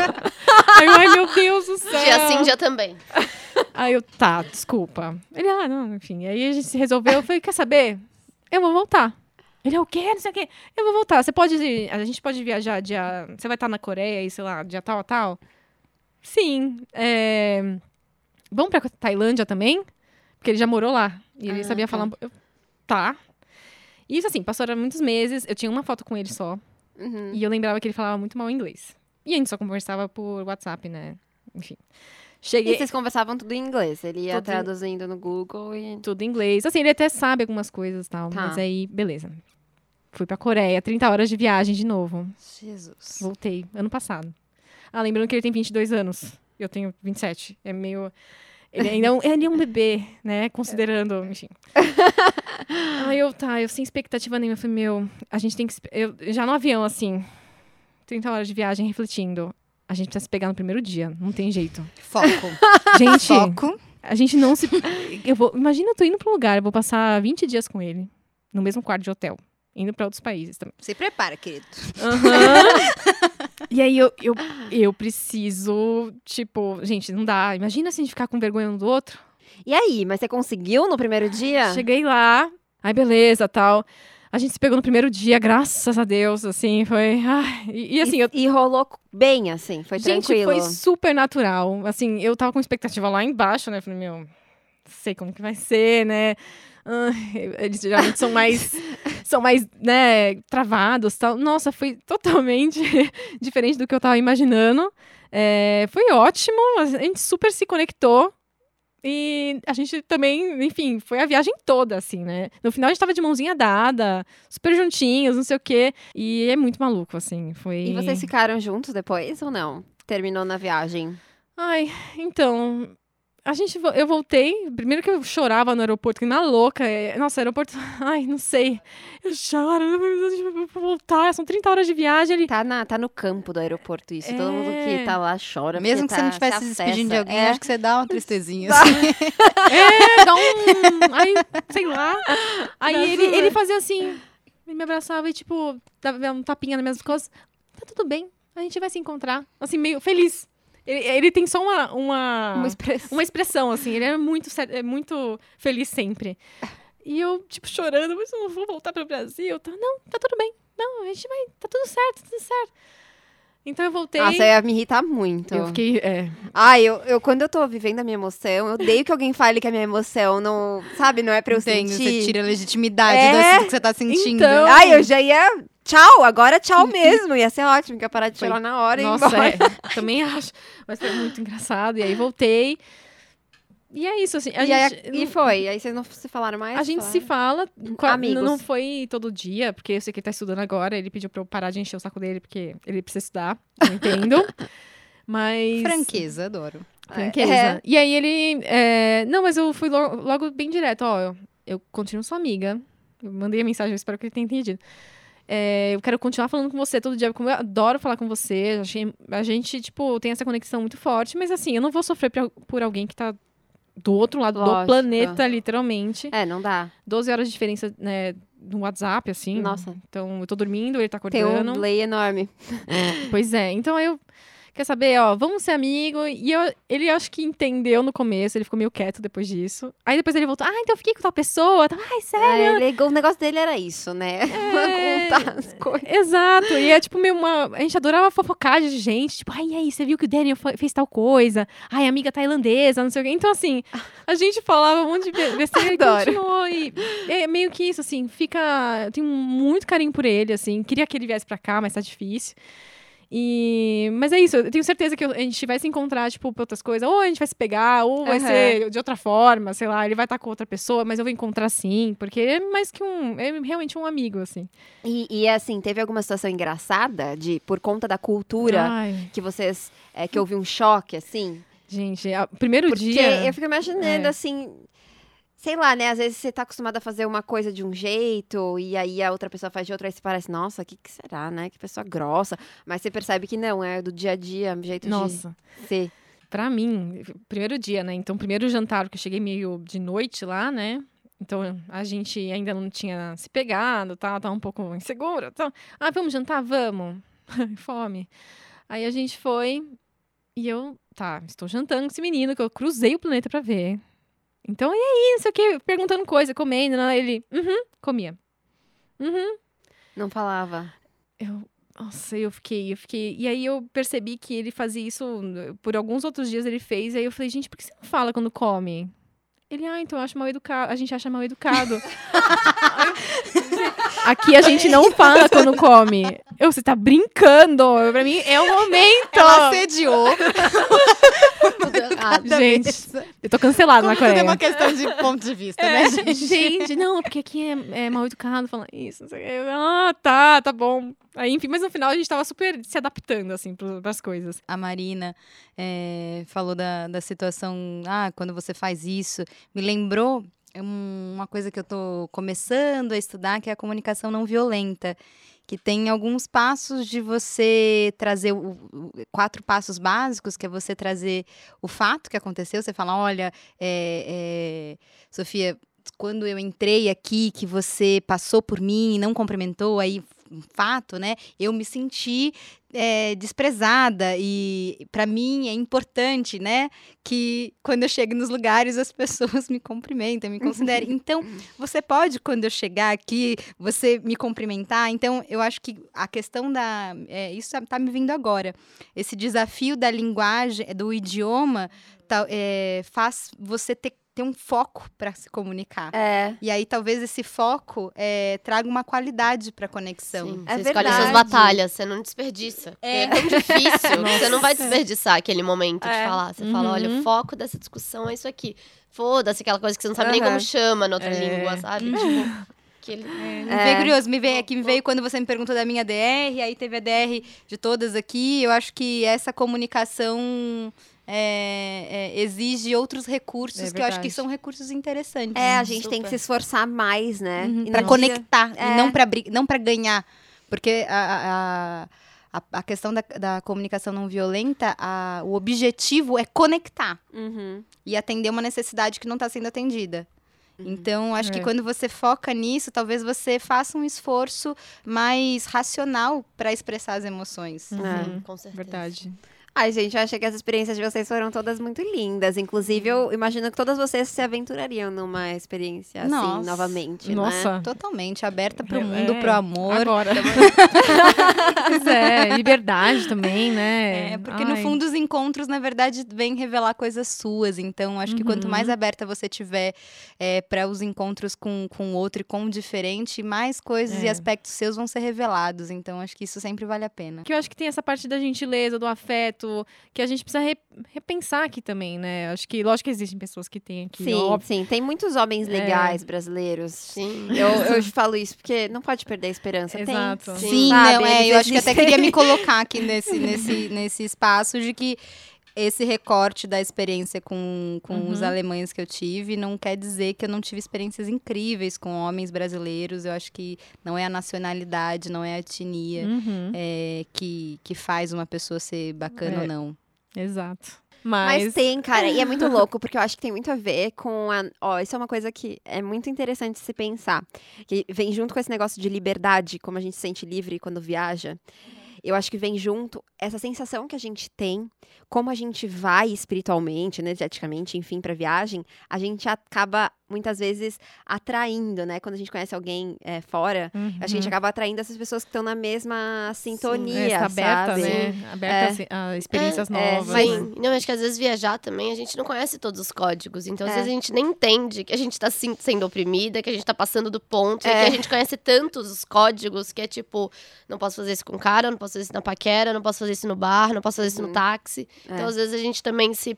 Aí, eu, ai, meu Deus do céu. Dia sim, dia também. Aí eu, tá, desculpa. Ele, ah, não, enfim. Aí a gente se resolveu. Eu falei, quer saber? Eu vou voltar. Ele, é o quê? Não sei o quê. Eu vou voltar. Você pode. A gente pode viajar dia. Você vai estar na Coreia e, sei lá, dia tal, tal? Sim. É... Vamos pra Tailândia também? Porque ele já morou lá. E ele Ah, sabia tá. falar. eu, tá. E isso assim, passaram muitos meses. Eu tinha uma foto com ele só. Uhum. E eu lembrava que ele falava muito mal inglês. E a gente só conversava por WhatsApp, né? Enfim. Cheguei. E vocês conversavam tudo em inglês. Ele ia Tudo em- traduzindo no Google e. tudo em inglês. Assim, ele até sabe algumas coisas e tal, Tá. mas aí, beleza. Fui pra Coreia, 30 horas de viagem de novo. Jesus. Voltei, ano passado. Ah, lembrando que ele tem 22 anos. Eu tenho 27. É meio... Ele ainda é um, ele é um bebê, né? Considerando, enfim. (laughs) aí eu, tá, eu sem expectativa nenhuma. Eu falei, meu, a gente tem que... Eu, já no avião, assim, 30 horas de viagem, refletindo. A gente precisa se pegar no primeiro dia, não tem jeito. Foco. (laughs) Gente, Foco. a gente não se. Eu vou... Imagina, eu tô indo pra um lugar, eu vou passar 20 dias com ele, no mesmo quarto de hotel, indo pra outros países também. Se prepara, querido. (laughs) e aí eu, eu, eu preciso, tipo, gente, não dá. Imagina se a gente ficar com vergonha um do outro. E aí, mas você conseguiu no primeiro dia? Cheguei lá, aí beleza, tal. A gente se pegou no primeiro dia, graças a Deus, assim, foi. ai, e, e assim, e, eu. e rolou bem, assim, foi gente, tranquilo. foi super natural. Assim, eu tava com expectativa lá embaixo, né? Falei, meu, sei como que vai ser, né? Eles geralmente são mais, (laughs) são mais, né, travados tal. Nossa, foi totalmente (laughs) diferente do que eu tava imaginando. É, foi ótimo, a gente super se conectou. E a gente também, enfim, foi a viagem toda, assim, né? No final a gente tava de mãozinha dada, super juntinhos, não sei o quê. E é muito maluco, assim. Foi. E vocês ficaram juntos depois ou não? Terminou na viagem? Ai, então. A gente, eu voltei, primeiro que eu chorava no aeroporto, que na louca, é, nossa, aeroporto, (laughs) ai, não sei, eu choro, eu vou voltar, são 30 horas de viagem, ele, Tá, na, tá no campo do aeroporto isso. Todo mundo É. que tá lá chora. Mesmo que você não tá- estivesse se despedindo de alguém, É. acho que você dá uma tristezinha. assim. (laughs) é, dá um, aí, sei lá, aí ele, ele fazia assim, ele me abraçava e, tipo, dava um tapinha nas minhas costas, tá tudo bem, a gente vai se encontrar, assim, meio feliz. Ele, ele tem só uma, uma, Uma expressão. uma expressão, assim, ele é muito, é muito feliz sempre. E eu, tipo, chorando, mas eu não vou voltar pro Brasil. Tá, não, tá tudo bem. Não, a gente vai, tá tudo certo, tá tudo certo. Então eu voltei. Nossa, ia me irritar muito. eu fiquei, é, Ah, eu, eu, quando eu tô vivendo a minha emoção, eu odeio que alguém fale que a minha emoção não, sabe, não é pra eu Entendo, sentir. você tira a legitimidade É, do que você tá sentindo. então. Ai, eu já ia. Tchau, agora tchau (laughs) mesmo. Ia ser ótimo, que ia parar de chorar na hora e ir Nossa, é, (laughs) também acho. Mas foi muito engraçado. E aí voltei. E é isso, assim. A e, aí, gente, e foi. Aí vocês não se falaram mais? a gente se Falaram? fala. qua- Amigos. Não foi todo dia, porque eu sei que ele tá estudando agora. Ele pediu pra eu parar de encher o saco dele, porque ele precisa estudar. Eu entendo. (laughs) Mas. Franqueza, adoro. Franqueza. É. E aí ele. é, Não, mas eu fui lo- logo bem direto, ó. Eu, eu continuo sua amiga. Eu mandei a mensagem, eu espero que ele tenha entendido. É, eu quero continuar falando com você todo dia, como eu adoro falar com você. A gente, tipo, tem essa conexão muito forte, mas assim, eu não vou sofrer por, por alguém que tá do outro lado Lógico. do planeta, literalmente. É, não dá. 12 horas de diferença, né, no WhatsApp, assim. Nossa. Então, eu tô dormindo, ele tá Tem um acordando. delay enorme. Pois é. Então eu. Quer saber, ó, vamos ser amigo. E eu, ele acho que entendeu no começo, ele ficou meio quieto depois disso. Aí depois ele voltou, ah, então eu fiquei com tal pessoa. Tá, Ai, sério? É, ele- o negócio dele era isso, né? É. (laughs) Contar as coisas. Exato. E é tipo meio uma. A gente adorava fofocar de gente. Tipo, ai, e aí, você viu que o Daniel fez tal coisa? Ai, amiga tailandesa, não sei o quê. Então, assim, a gente falava um monte de be- besteira e continuou. E é meio que isso, assim, fica. Eu tenho muito carinho por ele, assim. Queria que ele viesse pra cá, mas tá difícil. E... Mas é isso, eu tenho certeza que a gente vai se encontrar, tipo, pra outras coisas. Ou a gente vai se pegar, ou vai ser de outra forma, sei lá, ele vai estar com outra pessoa, mas eu vou encontrar sim, porque é mais que um. É realmente um amigo, assim. E, e, assim, teve alguma situação engraçada de por conta da cultura Ai, que vocês. é, que houve um choque, assim? gente, é, o primeiro Porque dia. eu fico imaginando, É. assim. Sei lá, né? Às vezes você tá acostumado a fazer uma coisa de um jeito e aí a outra pessoa faz de outra, aí você parece, nossa, o que, que será, né? Que pessoa grossa. Mas você percebe que não, é do dia a dia, um jeito Nossa, de ser. pra mim, primeiro dia, né? Então, primeiro jantar, porque eu cheguei meio de noite lá, né? Então, a gente ainda não tinha se pegado, tá? Tava um pouco insegura. Então, ah, vamos jantar? Vamos. (laughs) Fome. Aí a gente foi e eu, tá, estou jantando com esse menino que eu cruzei o planeta pra ver. Então, e aí, não sei o quê, perguntando coisa, comendo, né? ele, uhum, comia. Uhum. Não falava. Eu, nossa, eu fiquei, eu fiquei. E aí eu percebi que ele fazia isso por alguns outros dias ele fez. Aí eu falei, gente, por que você não fala quando come? Ele, ah, então eu acho mal educado. A gente acha mal educado. (laughs) Aqui a gente não fala quando come. Eu, você tá brincando. Pra mim é o momento. Ela assediou. (laughs) Gente, eu tô cancelada na Como tudo é Coreia. uma questão de ponto de vista, É, né, gente? gente, não, porque aqui é, é mal educado falar isso. Não sei o quê. Eu, ah, tá, tá bom. Aí, enfim, mas no final a gente tava super se adaptando, assim, pras coisas. A Marina é, falou da, da situação, ah, quando você faz isso, me lembrou um- uma coisa que eu tô começando a estudar, que é a comunicação não violenta, que tem alguns passos de você trazer o- quatro passos básicos, que é você trazer o fato que aconteceu, você fala, olha, é, é, Sofia, quando eu entrei aqui, que você passou por mim e não cumprimentou, aí um fato, né? Eu me senti é, desprezada e para mim é importante, né, que quando eu chego nos lugares as pessoas me cumprimentem, me considerem. (laughs) Então, você pode quando eu chegar aqui, você me cumprimentar. Então, eu acho que a questão da é, isso tá me vindo agora. Esse desafio da linguagem, do idioma, tá, é, faz você ter ter um foco para se comunicar. É. E aí, talvez esse foco é, traga uma qualidade para conexão. Sim, É você escolhe as suas verdade. batalhas, você não desperdiça. É, tão difícil que (laughs) você não vai desperdiçar aquele momento É. de falar. Você fala, olha, Uhum. o foco dessa discussão é isso aqui. Foda-se aquela coisa que você não sabe nem Aham. como chama na outra É. língua, sabe? Tipo, (laughs) aquele... Me É. veio curioso, me veio, aqui me veio quando você me perguntou da minha DR, aí teve a DR de todas aqui. Eu acho que essa comunicação é, é, exige outros recursos É que eu acho que são recursos interessantes. É, a gente tem que Super. se esforçar mais, né? Uhum, E pra não conectar, É. e não pra ganhar. Porque a, a, a, a questão da, da comunicação não violenta, a- o objetivo é conectar Uhum. e atender uma necessidade que não está sendo atendida. Então, acho que É. quando você foca nisso, talvez você faça um esforço mais racional para expressar as emoções. Uhum. Com certeza. Verdade. Ai, gente, eu achei que as experiências de vocês foram todas muito lindas. Inclusive, eu imagino que todas vocês se aventurariam numa experiência assim, Nossa. novamente, né? Nossa. Totalmente aberta para o É, mundo, é. pro amor. Agora. (laughs) pois é, liberdade também, né? É, porque no Ai. fundo os encontros, na verdade, vêm revelar coisas suas. Então, acho que quanto Uhum. mais aberta você tiver para os encontros com com o outro e com o diferente, mais coisas e É. aspectos seus vão ser revelados. Então, acho que isso sempre vale a pena. Que eu acho que tem essa parte da gentileza, do afeto, que a gente precisa re- repensar aqui também, né? Acho que, lógico que existem pessoas que têm aqui, Sim, óbvio. sim. Tem muitos homens É. legais brasileiros. Sim. Eu, eu falo isso porque não pode perder a esperança. Tem. Exato. Sim. Sim, Sabe, não, é, eu acho que até queria me (laughs) colocar aqui nesse, nesse, nesse espaço de que esse recorte da experiência com, com os Uhum. alemães que eu tive não quer dizer que eu não tive experiências incríveis com homens brasileiros. Eu acho que não é a nacionalidade, não é a etnia Uhum, é, que, que faz uma pessoa ser bacana É. ou não. Exato. Mas... Mas, tem, cara, e é muito (laughs) louco, porque eu acho que tem muito a ver com a. Ó, isso é uma coisa que é muito interessante se pensar. Que vem junto com esse negócio de liberdade, como a gente se sente livre quando viaja. Eu acho que vem junto essa sensação que a gente tem, como a gente vai espiritualmente, energeticamente, enfim, pra viagem, a gente acaba muitas vezes atraindo, né? Quando a gente conhece alguém é, fora, Uhum. a gente acaba atraindo essas pessoas que estão na mesma sintonia, É, está aberta, sabe? né? Aberta a- a experiências É, novas. Mas, né? não, acho que às vezes viajar também, a gente não conhece todos os códigos. Então, às É. vezes, a gente nem entende que a gente tá sim- sendo oprimida, que a gente tá passando do ponto, e É. que a gente conhece tantos os códigos que é tipo, não posso fazer isso com o cara, não posso fazer isso na paquera, não posso fazer isso no bar, não posso fazer isso no táxi. Então, às vezes, a gente também se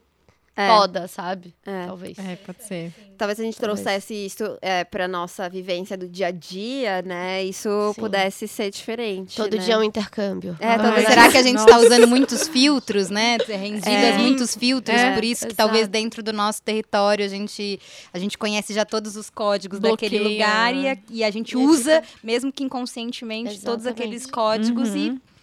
É. poda, sabe? É. Talvez. É, pode ser. Talvez a gente Talvez. trouxesse isso é, para nossa vivência do dia a dia, né? Isso Sim. pudesse ser diferente. Todo né? dia é um intercâmbio. É, talvez Será que a gente Nossa. está (laughs) usando muitos filtros, né? Rendidas É. muitos filtros, É, por isso que exato. talvez dentro do nosso território a gente, a gente conhece já todos os códigos daquele Bloqueia. lugar e a, e a gente E usa, mesmo que inconscientemente, todos Exatamente. aqueles códigos Uhum. e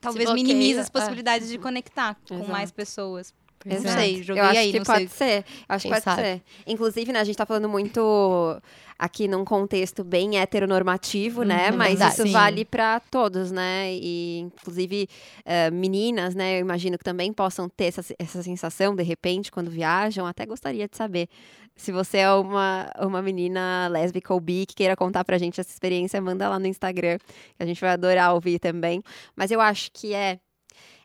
talvez minimiza as é. possibilidades de conectar com Exato. mais pessoas. Pois Não é. sei, joguei Eu acho aí, que pode sei. ser. Acho Quem que pode sabe? ser. Inclusive, né, a gente tá falando muito aqui num contexto bem heteronormativo, né? Uhum, Mas verdade. isso Sim. vale para todos, né? E, inclusive, eh, meninas, né? Eu imagino que também possam ter essa, essa sensação, de repente, quando viajam. Até gostaria de saber. Se você é uma, uma menina lésbica ou bi que queira contar pra gente essa experiência, manda lá no Instagram, que a gente vai adorar ouvir também. Mas eu acho que é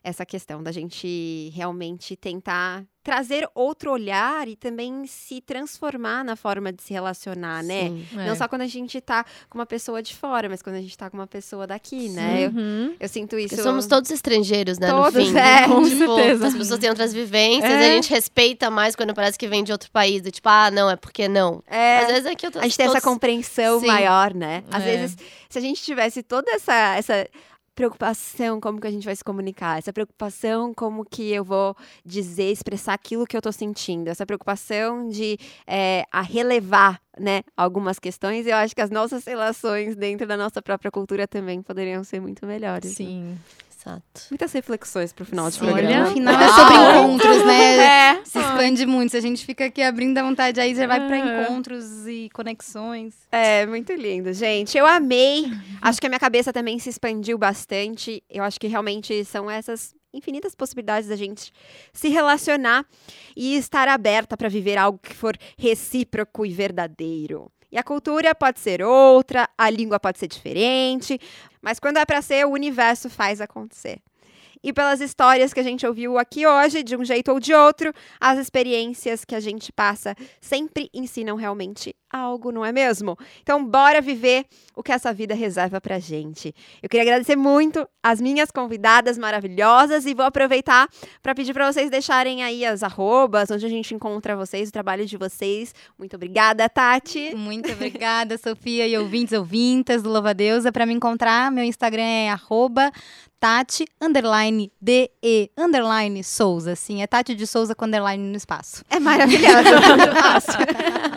essa questão da gente realmente tentar trazer outro olhar e também se transformar na forma de se relacionar, né? Sim. É. Não só quando a gente tá com uma pessoa de fora, mas quando a gente tá com uma pessoa daqui, né? Eu, Uhum. eu sinto isso. Porque somos todos estrangeiros, né? Todos, no fim. é, com tipo, certeza. As pessoas têm outras vivências, É. a gente respeita mais quando parece que vem de outro país. Do tipo, ah, não, é porque não. É, Às vezes é que eu tô, a gente tem essa compreensão Sim. maior, né? Às É. vezes, se a gente tivesse toda essa, essa preocupação como que a gente vai se comunicar, essa preocupação como que eu vou dizer, expressar aquilo que eu tô sentindo, essa preocupação de é, a relevar, né, algumas questões, eu acho que as nossas relações dentro da nossa própria cultura também poderiam ser muito melhores. né? Exato. Muitas reflexões pro final de Sim, programa. no final é sobre Uau. encontros, né? É. Se expande muito. Se a gente fica aqui abrindo a vontade, aí já vai para É. encontros e conexões. É, muito lindo, gente. Eu amei. Acho que a minha cabeça também se expandiu bastante. Eu acho que realmente são essas infinitas possibilidades da gente se relacionar e estar aberta para viver algo que for recíproco e verdadeiro. E a cultura pode ser outra, a língua pode ser diferente, mas quando é para ser, o universo faz acontecer. E pelas histórias que a gente ouviu aqui hoje, de um jeito ou de outro, as experiências que a gente passa sempre ensinam realmente algo, não é mesmo? Então, bora viver o que essa vida reserva pra gente. Eu queria agradecer muito as minhas convidadas maravilhosas e vou aproveitar para pedir para vocês deixarem aí as arrobas, onde a gente encontra vocês, o trabalho de vocês. Muito obrigada, Tati. Muito obrigada, (laughs) Sofia e ouvintes, ouvintas do Louva Deusa. Para me encontrar, meu Instagram é arroba Tati, underline, D-E, underline, Souza. Sim, é Tati de Souza com underline no espaço. É maravilhoso. (laughs)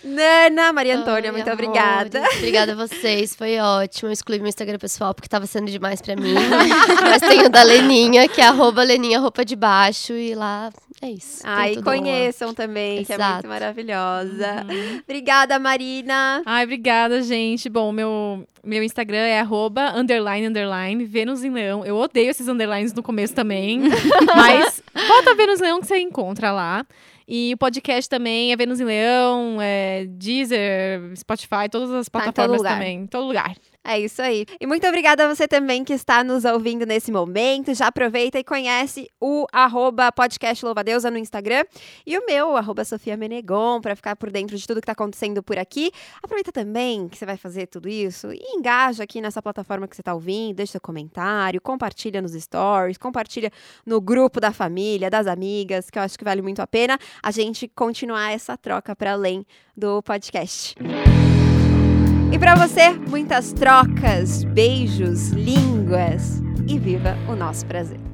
(laughs) Nana, Maria Antônia, Ai, muito amores, obrigada. Obrigada a vocês, foi ótimo. Eu excluí meu Instagram pessoal porque tava sendo demais pra mim. (laughs) Mas tem o da Leninha, que é arroba Leninha Roupa de Baixo. E lá é isso. Ai, tudo lá. conheçam também, que é muito Exato. maravilhosa. Obrigada, Marina. Ai, obrigada, gente. Bom, meu, meu Instagram é arroba, underline, underline, Vênus em Leão. Eu odeio esses underlines no começo também. (laughs) mas bota Vênus em Leão que você encontra lá. E o podcast também é Vênus em Leão, é Deezer, Spotify, todas as Tá em plataformas também. Em todo lugar. É isso aí. E muito obrigada a você também que está nos ouvindo nesse momento. Já aproveita e conhece o arroba podcast Louva-Deusa no Instagram e o meu, arroba Sofia Menegon, para ficar por dentro de tudo que está acontecendo por aqui. Aproveita também que você vai fazer tudo isso e engaja aqui nessa plataforma que você está ouvindo, deixa seu comentário, compartilha nos stories, compartilha no grupo da família, das amigas, que eu acho que vale muito a pena a gente continuar essa troca para além do podcast. E para você, muitas trocas, beijos, línguas e viva o nosso prazer.